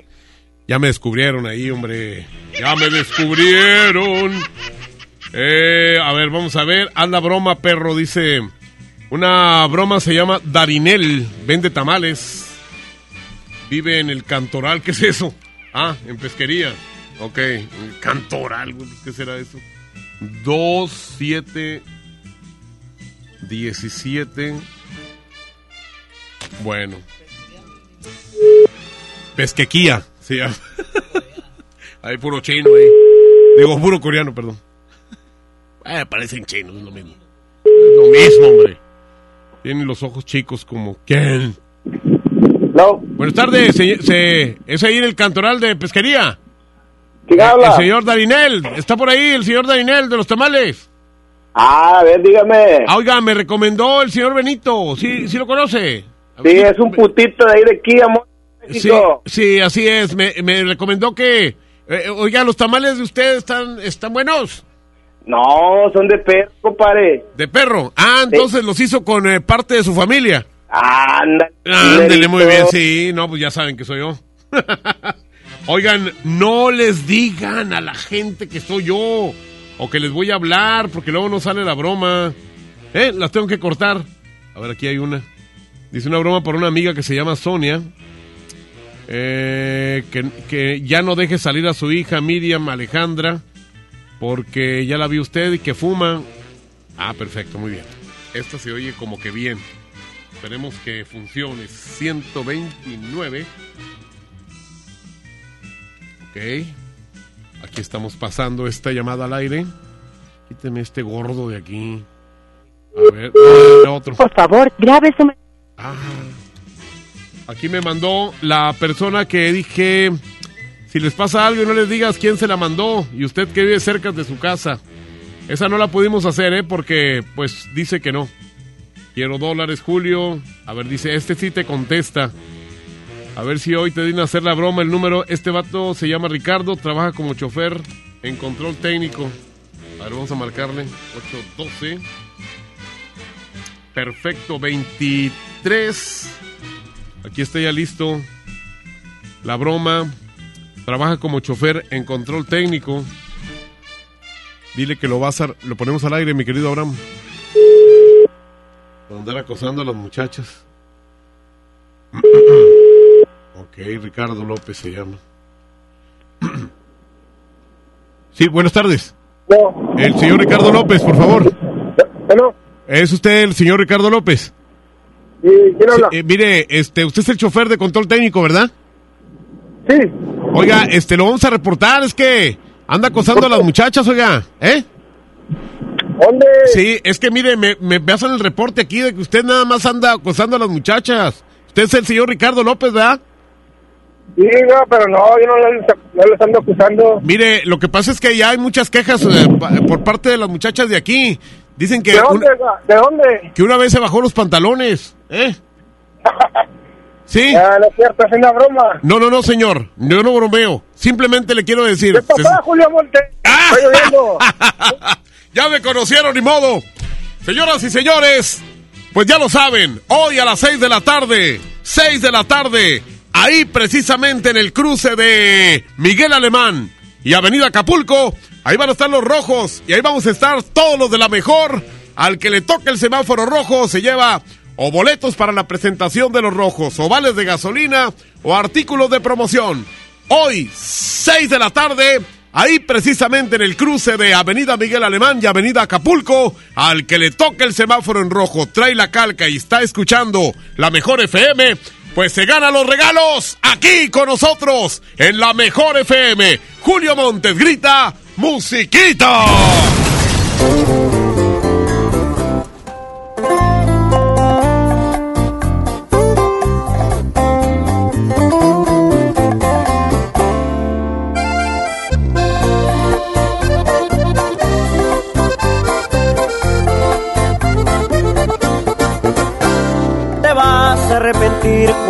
ya me descubrieron ahí, hombre. Ya me descubrieron. Eh, a ver, vamos a ver. Anda broma, perro, dice. Una broma se llama Darinel. Vende tamales. Vive en el Cantoral. ¿Qué es eso? Ah, en pesquería. Ok, el Cantoral. ¿Qué será eso? 2, 7, 17. Bueno. Pesquequía. Sí. (laughs) Hay puro chino ahí. Digo, puro coreano, perdón. Eh, parecen chinos, es lo mismo. Es lo mismo, hombre. Tienen los ojos chicos como Ken. Buenas tardes, se- se- ¿es ahí en el cantoral de pesquería? ¿Quién habla? El señor Darinel, está por ahí el señor Darinel de los tamales. Ah, a ver, dígame. Ah, oiga, me recomendó el señor Benito, ¿sí, sí lo conoce? Sí, es un putito de ahí de aquí, amor. Sí, sí, así es, me, me recomendó que... eh, oiga, ¿los tamales de usted están, están buenos? No, son de perro, compadre. ¿De perro? Ah, entonces los hizo con eh, parte de su familia. Anda. Ándele, muy bien, sí. No, pues ya saben que soy yo. (laughs) Oigan, no les digan a la gente que soy yo. O que les voy a hablar, porque luego no sale la broma. ¿Eh? Las tengo que cortar. A ver, aquí hay una. Dice una broma por una amiga que se llama Sonia. Eh, que, que ya no deje salir a su hija Miriam Alejandra. Porque ya la vi usted y que fuma. Ah, perfecto, muy bien. Esta se oye como que bien. Esperemos que funcione. 129. Ok. Aquí estamos pasando esta llamada al aire. Quíteme este gordo de aquí. A ver, ah, otro. Por favor, grabe su... men- Aquí me mandó la persona que dije, si les pasa algo y no les digas quién se la mandó y usted que vive cerca de su casa. Esa no la pudimos hacer, ¿eh? Porque pues dice que no. Quiero dólares, Julio. A ver, dice, este sí te contesta. A ver si hoy te a hacer la broma el número. Este vato se llama Ricardo, trabaja como chofer en control técnico. A ver, vamos a marcarle. 812. Perfecto, 23. Aquí está ya listo. La broma. Trabaja como chofer en control técnico. Dile que lo vas a, lo ponemos al aire, mi querido Abraham. Andar acosando a las muchachas. (clears throat) ok. Ricardo López se llama. (clears throat) Sí, buenas tardes. El señor Ricardo López, por favor. ¿Es usted el señor Ricardo López? Sí, ¿quién habla? eh, mire, este, usted es el chofer de control técnico, ¿verdad? Sí. Oiga, este, lo vamos a reportar, es que anda acosando a las muchachas, oiga, ¿eh? ¿Dónde? Sí, es que mire, me, me hacen el reporte aquí de que usted nada más anda acosando a las muchachas. Usted es el señor Ricardo López, ¿verdad? Sí, no, pero no, yo no les, no ando acusando. Mire, lo que pasa es que ya hay muchas quejas eh, por parte de las muchachas de aquí. Dicen que, ¿De dónde? una- ¿De dónde? que una vez se bajó los pantalones, ¿eh? (laughs) ¿Sí? Ah, no es cierto, es una broma. No, no, no, señor. Yo no bromeo. Simplemente le quiero decir. ¿Qué pasó, Julio Monte? (laughs) ¡Ah! Estoy oyendo. (laughs) ya me conocieron, ni modo. Señoras y señores, pues ya lo saben. Hoy a las 6 de la tarde, 6 de la tarde, ahí precisamente en el cruce de Miguel Alemán y Avenida Acapulco, ahí van a estar los rojos y ahí vamos a estar todos los de la mejor. Al que le toque el semáforo rojo se lleva o boletos para la presentación de los rojos, o de gasolina o artículos de promoción. Hoy, 6 de la tarde, ahí precisamente en el cruce de Avenida Miguel Alemán y Avenida Acapulco, al que le toque el semáforo en rojo, trae la calca y está escuchando la mejor FM, pues se gana los regalos aquí con nosotros en la mejor FM. Julio Montes grita, musiquita.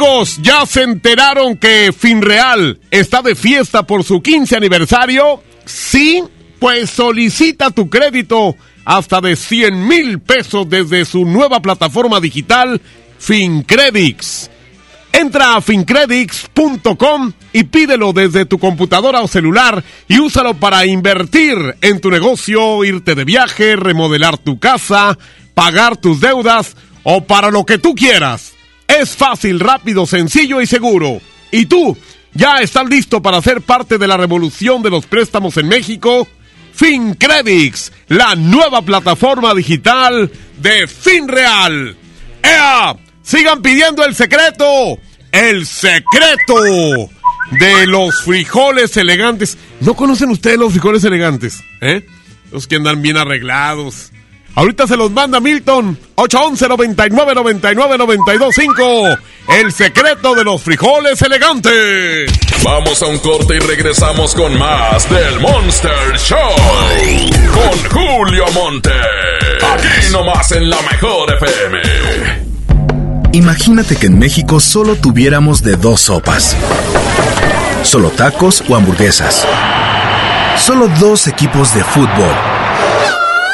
Amigos! ¿Ya se enteraron que Finreal está de fiesta por su 15 aniversario? ¿Sí? Pues solicita tu crédito hasta de 100 mil pesos desde su nueva plataforma digital FinCredits. Entra a fincredits.com y pídelo desde tu computadora o celular y úsalo para invertir en tu negocio, irte de viaje, remodelar tu casa, pagar tus deudas o para lo que tú quieras. Es fácil, rápido, sencillo y seguro. ¿Y tú? ¿Ya estás listo para ser parte de la revolución de los préstamos en México? FinCredits, la nueva plataforma digital de FinReal. ¡Ea! Sigan pidiendo el secreto. El secreto de los frijoles elegantes. ¿No conocen ustedes los frijoles elegantes? ¿Eh? Los que andan bien arreglados. Ahorita se los manda Milton. 811 99 99 925. El secreto de los frijoles elegantes. Vamos a un corte y regresamos con más del Monster Show. Con Julio Monte. Aquí nomás en la mejor FM. Imagínate que en México solo tuviéramos de dos sopas. Solo tacos o hamburguesas. Solo dos equipos de fútbol.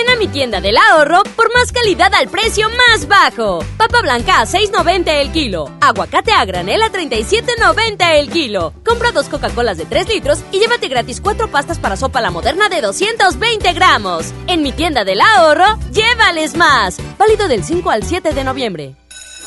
Ven a mi tienda del ahorro por más calidad al precio más bajo. Papa blanca a 6.90 el kilo. Aguacate a granel a 37.90 el kilo. Compra dos Coca-Colas de 3 litros y llévate gratis cuatro pastas para sopa la moderna de 220 gramos. En mi tienda del ahorro, llévales más. Válido del 5 al 7 de noviembre.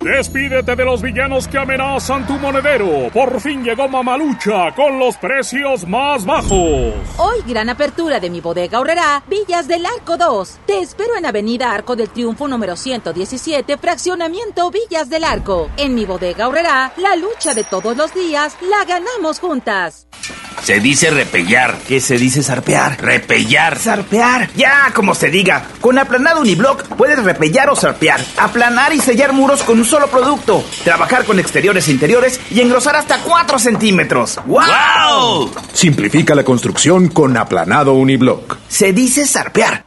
Despídete de los villanos que amenazan tu monedero. Por fin llegó Mamalucha con los precios más bajos. Hoy gran apertura de mi bodega ahorrará Villas del Arco 2. Te espero en Avenida Arco del Triunfo número 117, fraccionamiento Villas del Arco. En mi bodega ahorrará la lucha de todos los días la ganamos juntas. Se dice repellar. ¿Qué se dice zarpear? Repellar. Zarpear. Ya, como se diga. Con aplanado uniblock puedes repellar o zarpear. Aplanar y sellar muros con un solo producto. Trabajar con exteriores e interiores y engrosar hasta 4 centímetros. ¡Wow! Simplifica la construcción con aplanado uniblock. Se dice zarpear.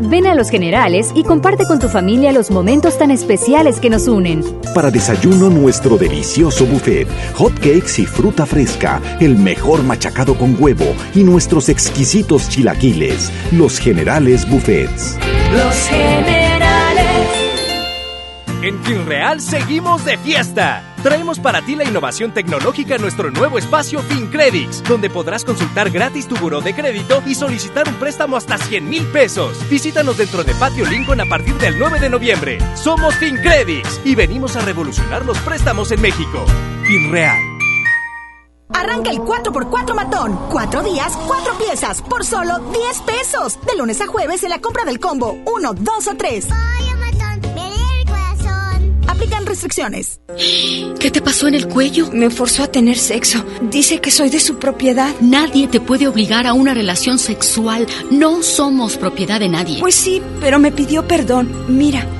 Ven a Los Generales y comparte con tu familia los momentos tan especiales que nos unen. Para desayuno, nuestro delicioso buffet, hot cakes y fruta fresca, el mejor machacado con huevo y nuestros exquisitos chilaquiles. Los Generales Buffets. Los Generales. En FinReal seguimos de fiesta. Traemos para ti la innovación tecnológica en nuestro nuevo espacio FinCredits, donde podrás consultar gratis tu buró de crédito y solicitar un préstamo hasta 100 mil pesos. Visítanos dentro de Patio Lincoln a partir del 9 de noviembre. Somos FinCredits y venimos a revolucionar los préstamos en México. FinReal. Arranca el 4x4 matón. Cuatro días, cuatro piezas, por solo 10 pesos. De lunes a jueves en la compra del combo 1, 2 o 3. Aplican restricciones. ¿Qué te pasó en el cuello? Me forzó a tener sexo. Dice que soy de su propiedad. Nadie te puede obligar a una relación sexual. No somos propiedad de nadie. Pues sí, pero me pidió perdón. Mira,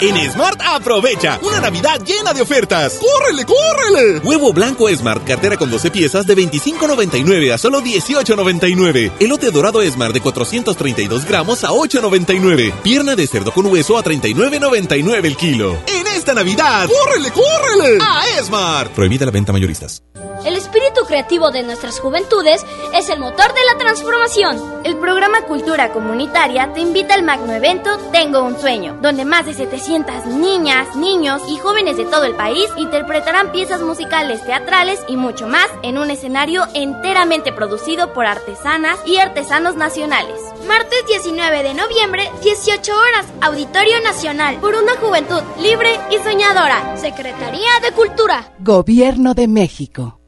En Smart aprovecha una Navidad llena de ofertas. ¡Córrele, córrele! Huevo blanco Smart, cartera con 12 piezas de 25.99 a solo 18.99. Elote dorado Smart de 432 gramos a 8.99. Pierna de cerdo con hueso a 39.99 el kilo. En esta Navidad, ¡córrele, córrele! A Smart. Prohibida la venta mayoristas. El espíritu creativo de nuestras juventudes es el motor de la transformación. El programa Cultura Comunitaria te invita al magno evento Tengo un sueño, donde más de 700 niñas, niños y jóvenes de todo el país interpretarán piezas musicales, teatrales y mucho más en un escenario enteramente producido por artesanas y artesanos nacionales. Martes 19 de noviembre, 18 horas, Auditorio Nacional, por una juventud libre y soñadora. Secretaría de Cultura. Gobierno de México.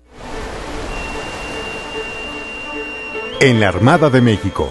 En la Armada de México,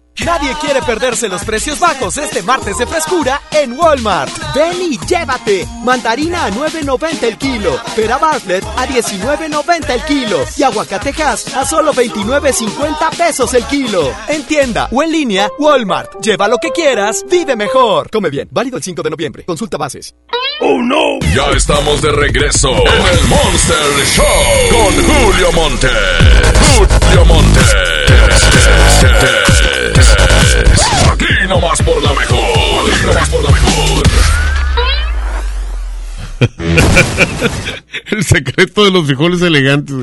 Nadie quiere perderse los precios bajos este martes de frescura en Walmart. Ven y llévate. Mandarina a 9.90 el kilo. Pera Bartlett a 19.90 el kilo. Y aguacatejas a solo 29.50 pesos el kilo. En tienda o en línea, Walmart. Lleva lo que quieras, vive mejor. Come bien. Válido el 5 de noviembre. Consulta bases. ¡Oh, no! Ya estamos de regreso en el Monster Show con Julio Monte. Julio Monte. Aquí nomás por la mejor. Aquí nomás por la mejor. El secreto de los frijoles elegantes.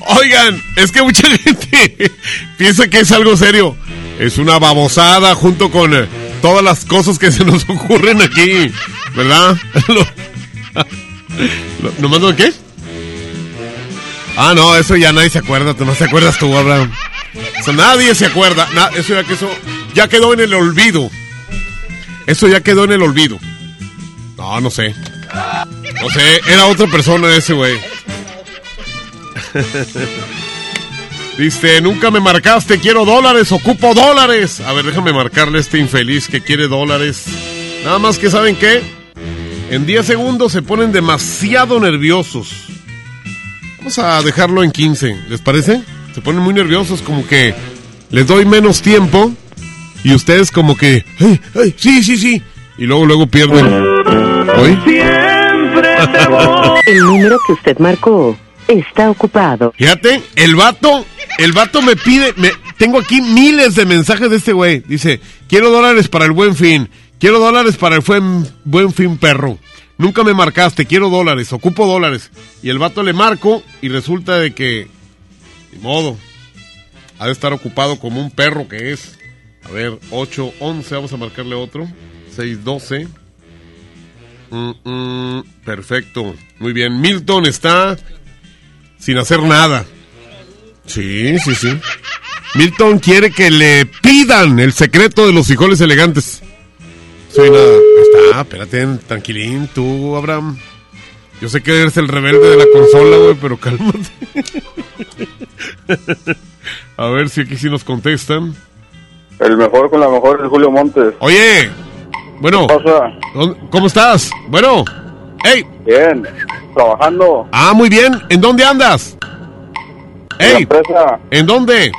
Oigan, es que mucha gente piensa que es algo serio. Es una babosada junto con eh, todas las cosas que se nos ocurren aquí, ¿verdad? (laughs) (laughs) ¿No mando qué? Ah, no, eso ya nadie se acuerda, tú no te acuerdas tú, Abraham. Eso nadie se acuerda. eso ya que eso ya quedó en el olvido. Eso ya quedó en el olvido. No, no sé. No sé, era otra persona ese güey. (laughs) Dice, nunca me marcaste, quiero dólares, ocupo dólares. A ver, déjame marcarle a este infeliz que quiere dólares. Nada más que saben qué. En 10 segundos se ponen demasiado nerviosos. Vamos a dejarlo en 15, ¿les parece? Se ponen muy nerviosos, como que les doy menos tiempo y ustedes como que, ¡ay, ay! Sí, sí, sí. Y luego, luego pierden. ¿Hoy? (laughs) El número que usted marcó está ocupado. Fíjate, el vato, el vato me pide, me, tengo aquí miles de mensajes de este güey. Dice, quiero dólares para el buen fin, quiero dólares para el buen, buen fin perro. Nunca me marcaste, quiero dólares, ocupo dólares. Y el vato le marco y resulta de que, de modo, ha de estar ocupado como un perro que es. A ver, 8, 11, vamos a marcarle otro. 6, 12. Mm, mm, perfecto, muy bien. Milton está sin hacer nada. Sí, sí, sí. Milton quiere que le pidan el secreto de los frijoles elegantes. Soy. Está, espérate, tranquilín, tú, Abraham. Yo sé que eres el rebelde de la consola, güey, pero cálmate. (laughs) A ver si aquí sí nos contestan. El mejor con la mejor es Julio Montes. Oye, bueno, ¿cómo estás? Bueno, hey. Bien, trabajando. Ah, muy bien. ¿En dónde andas? En ¿En dónde?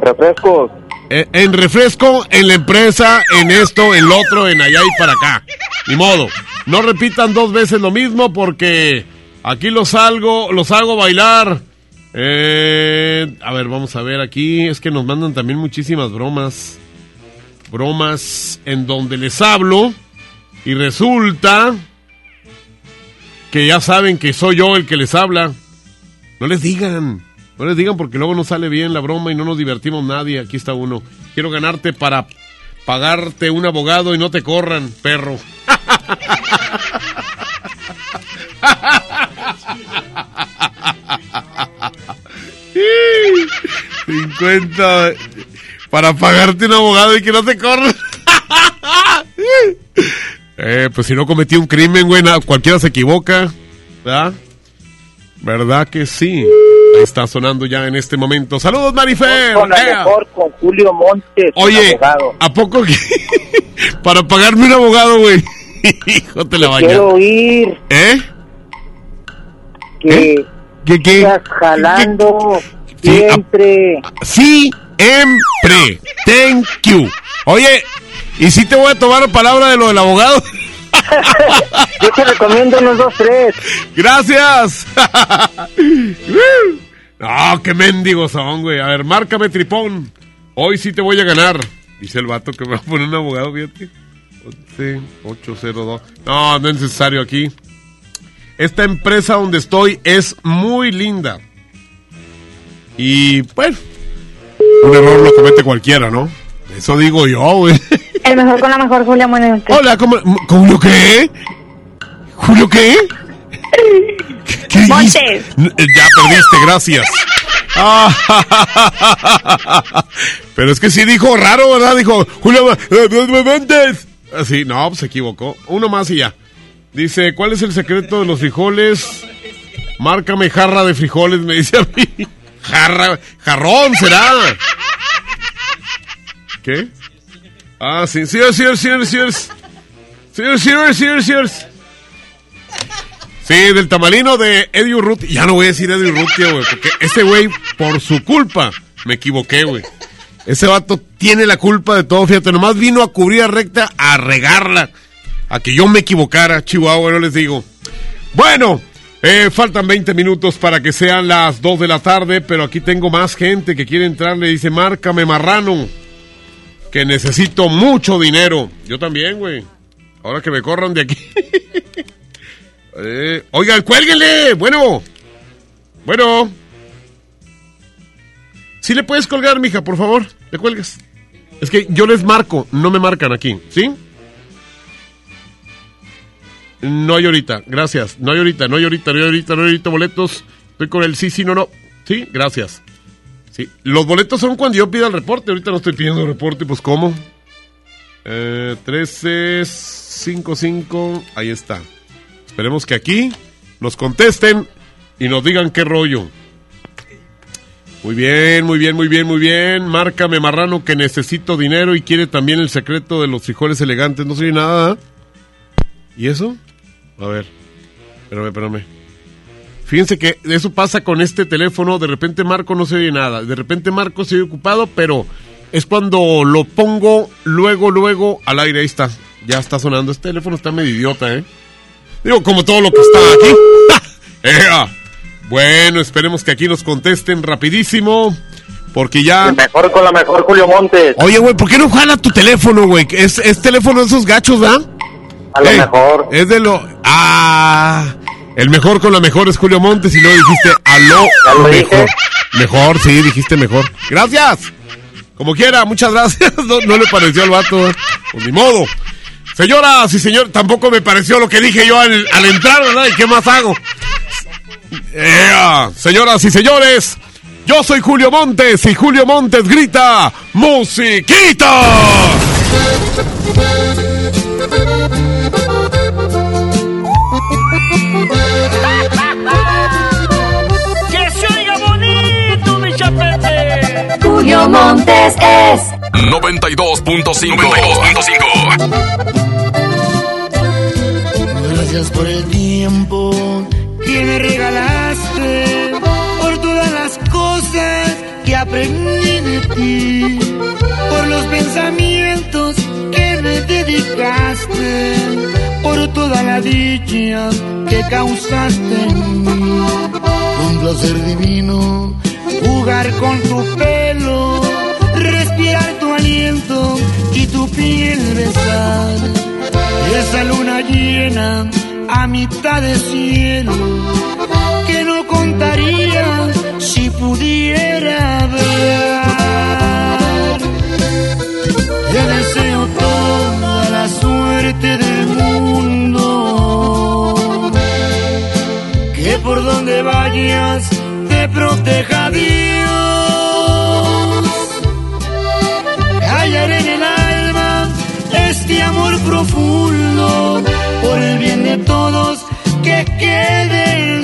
Refrescos. Eh, en refresco, en la empresa, en esto, en lo otro, en allá y para acá. Ni modo. No repitan dos veces lo mismo porque aquí los hago, los hago bailar. Eh, a ver, vamos a ver aquí. Es que nos mandan también muchísimas bromas. Bromas en donde les hablo. Y resulta que ya saben que soy yo el que les habla. No les digan. No les digan porque luego no sale bien la broma y no nos divertimos nadie. Aquí está uno. Quiero ganarte para pagarte un abogado y no te corran, perro. (laughs) 50 para pagarte un abogado y que no te corran. (laughs) eh, pues si no cometí un crimen, güey, cualquiera se equivoca. ¿Verdad? ¿Verdad que sí? Está sonando ya en este momento. ¡Saludos, Marifer! Con mejor, con Julio Montes. Oye, ¿a poco que (laughs) para pagarme un abogado, güey? (laughs) Hijo, te la baña. Quiero ir. ¿Eh? Que ¿Qué? ¿Qué, Estás jalando. Siempre. Siempre. Thank you. Oye, ¿y si te voy a tomar la palabra de lo del abogado? (laughs) Yo te recomiendo unos dos, tres. Gracias. (laughs) no, qué mendigos son, güey. A ver, márcame tripón. Hoy sí te voy a ganar. Dice el vato que me va a poner un abogado, fíjate. 802. No, no es necesario aquí. Esta empresa donde estoy es muy linda. Y bueno, un error lo comete cualquiera, ¿no? Eso digo yo, güey. (laughs) El mejor con la mejor, Julia Montes. Hola, ¿cómo, ¿Julio qué? ¿Julio qué? ¿Qué Montes. Ya perdiste, gracias. (laughs) Pero es que sí dijo raro, ¿verdad? Dijo, Julio Montes. Así, no, pues se equivocó. Uno más y ya. Dice, ¿cuál es el secreto de los frijoles? Márcame jarra de frijoles, me dice a mí. (laughs) Jarra, jarrón será. ¿Qué? Ah, sí, sí, sí, sí, sí, sí, sí, Sí, del tamalino de Eddie Urruti. Ya no voy a decir Eddie Urruti, güey, porque ese güey, por su culpa, me equivoqué, güey. Ese vato tiene la culpa de todo, fíjate, nomás vino a cubrir a recta, a regarla, a que yo me equivocara, Chihuahua, no les digo. Bueno, eh, faltan 20 minutos para que sean las 2 de la tarde, pero aquí tengo más gente que quiere entrar, le dice, márcame marrano que necesito mucho dinero. Yo también, güey. Ahora que me corran de aquí. (laughs) eh, oigan, cuélguenle. Bueno. Bueno. Si le puedes colgar, mija, por favor. Le cuelgas. Es que yo les marco, no me marcan aquí, ¿sí? No hay ahorita, gracias. No hay ahorita, no hay ahorita, no hay ahorita, no hay ahorita boletos. Estoy con el sí, sí, no, no. Sí, gracias. Sí, los boletos son cuando yo pida el reporte. Ahorita no estoy pidiendo el reporte, pues ¿cómo? Eh, 1355, ahí está. Esperemos que aquí nos contesten y nos digan qué rollo. Muy bien, muy bien, muy bien, muy bien. Márcame marrano que necesito dinero y quiere también el secreto de los frijoles elegantes. No soy nada. ¿Y eso? A ver. Espérame, espérame. Fíjense que eso pasa con este teléfono, de repente Marco no se oye nada, de repente Marco se oye ocupado, pero es cuando lo pongo luego, luego al aire, ahí está, ya está sonando, este teléfono está medio idiota, ¿eh? Digo, como todo lo que está aquí. (laughs) Bueno, esperemos que aquí nos contesten rapidísimo. Porque ya. El mejor con la mejor, Julio Montes. Oye, güey, ¿por qué no jala tu teléfono, güey? Es, es teléfono de esos gachos, ¿verdad? A lo mejor. Es de lo. Ah. El mejor con la mejor es Julio Montes y luego dijiste aló mejor. Mejor, sí, dijiste mejor. Gracias. Como quiera, muchas gracias. (laughs) No, le pareció al vato. Pues ni modo. Señoras y señores, tampoco me pareció lo que dije yo al, entrar, ¿verdad? ¿Y qué más hago? señoras y señores, yo soy Julio Montes y Julio Montes grita ¡Musiquita! Julio Montes es 92.5. Gracias por el tiempo que me regalaste, por todas las cosas que aprendí de ti, por los pensamientos que me dedicaste, por toda la dicha que causaste en mí. Un placer divino jugar con tu pelo, respirar tu aliento y tu piel besar. Esa luna llena a mitad de cielo que no contaría si pudiera ver. Te deseo toda la suerte del mundo, que por donde vayas proteja Dios. Hallaré en el alma este amor profundo por el bien de todos que queden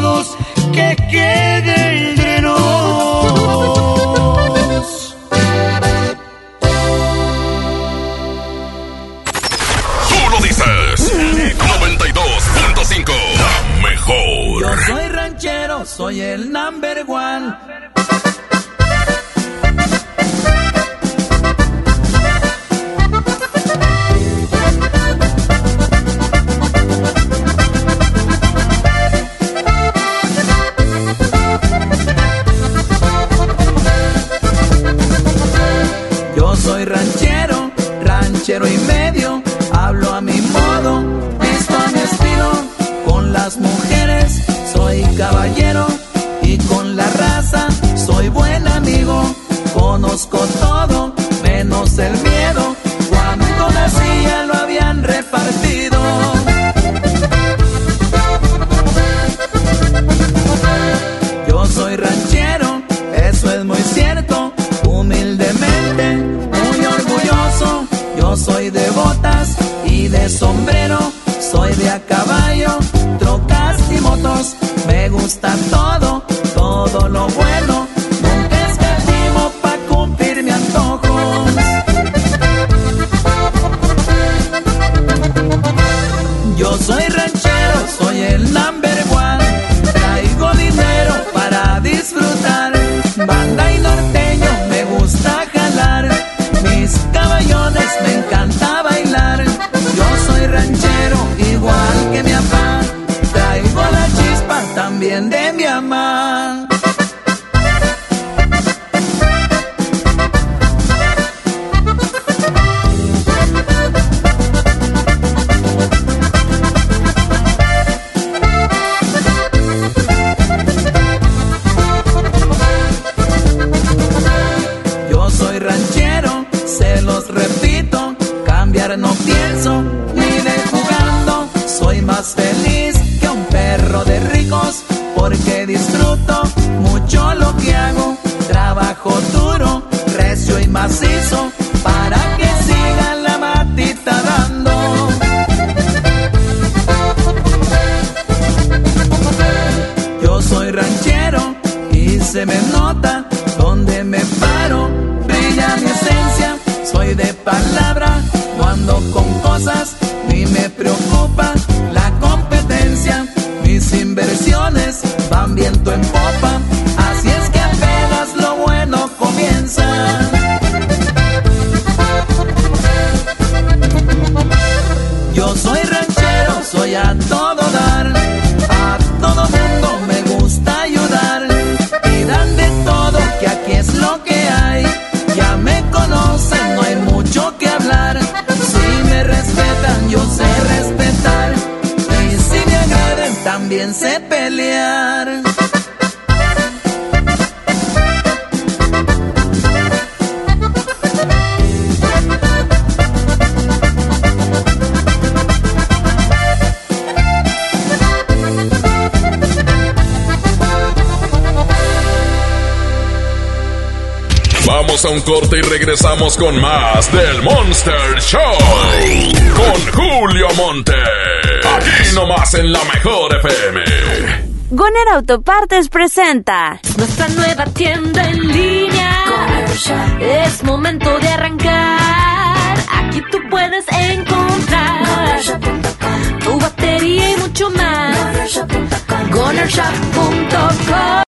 Todos que quede entre nos. Tú lo dices. 92.5. La mejor. Yo soy ranchero, soy el number one. Soy caballero y con la raza soy buen amigo, conozco todo menos el miedo, cuando nacía lo habían repartido. Yo soy ranchero, eso es muy cierto, humildemente, muy orgulloso. Yo soy de botas y de sombrero, soy de a Me un corte y regresamos con más del Monster Show. Con Julio Monte. Aquí nomás en la mejor FM. Goner Autopartes presenta Nuestra nueva tienda en línea. Es momento de arrancar. Aquí tú puedes encontrar tu batería y mucho más. GonerShop.com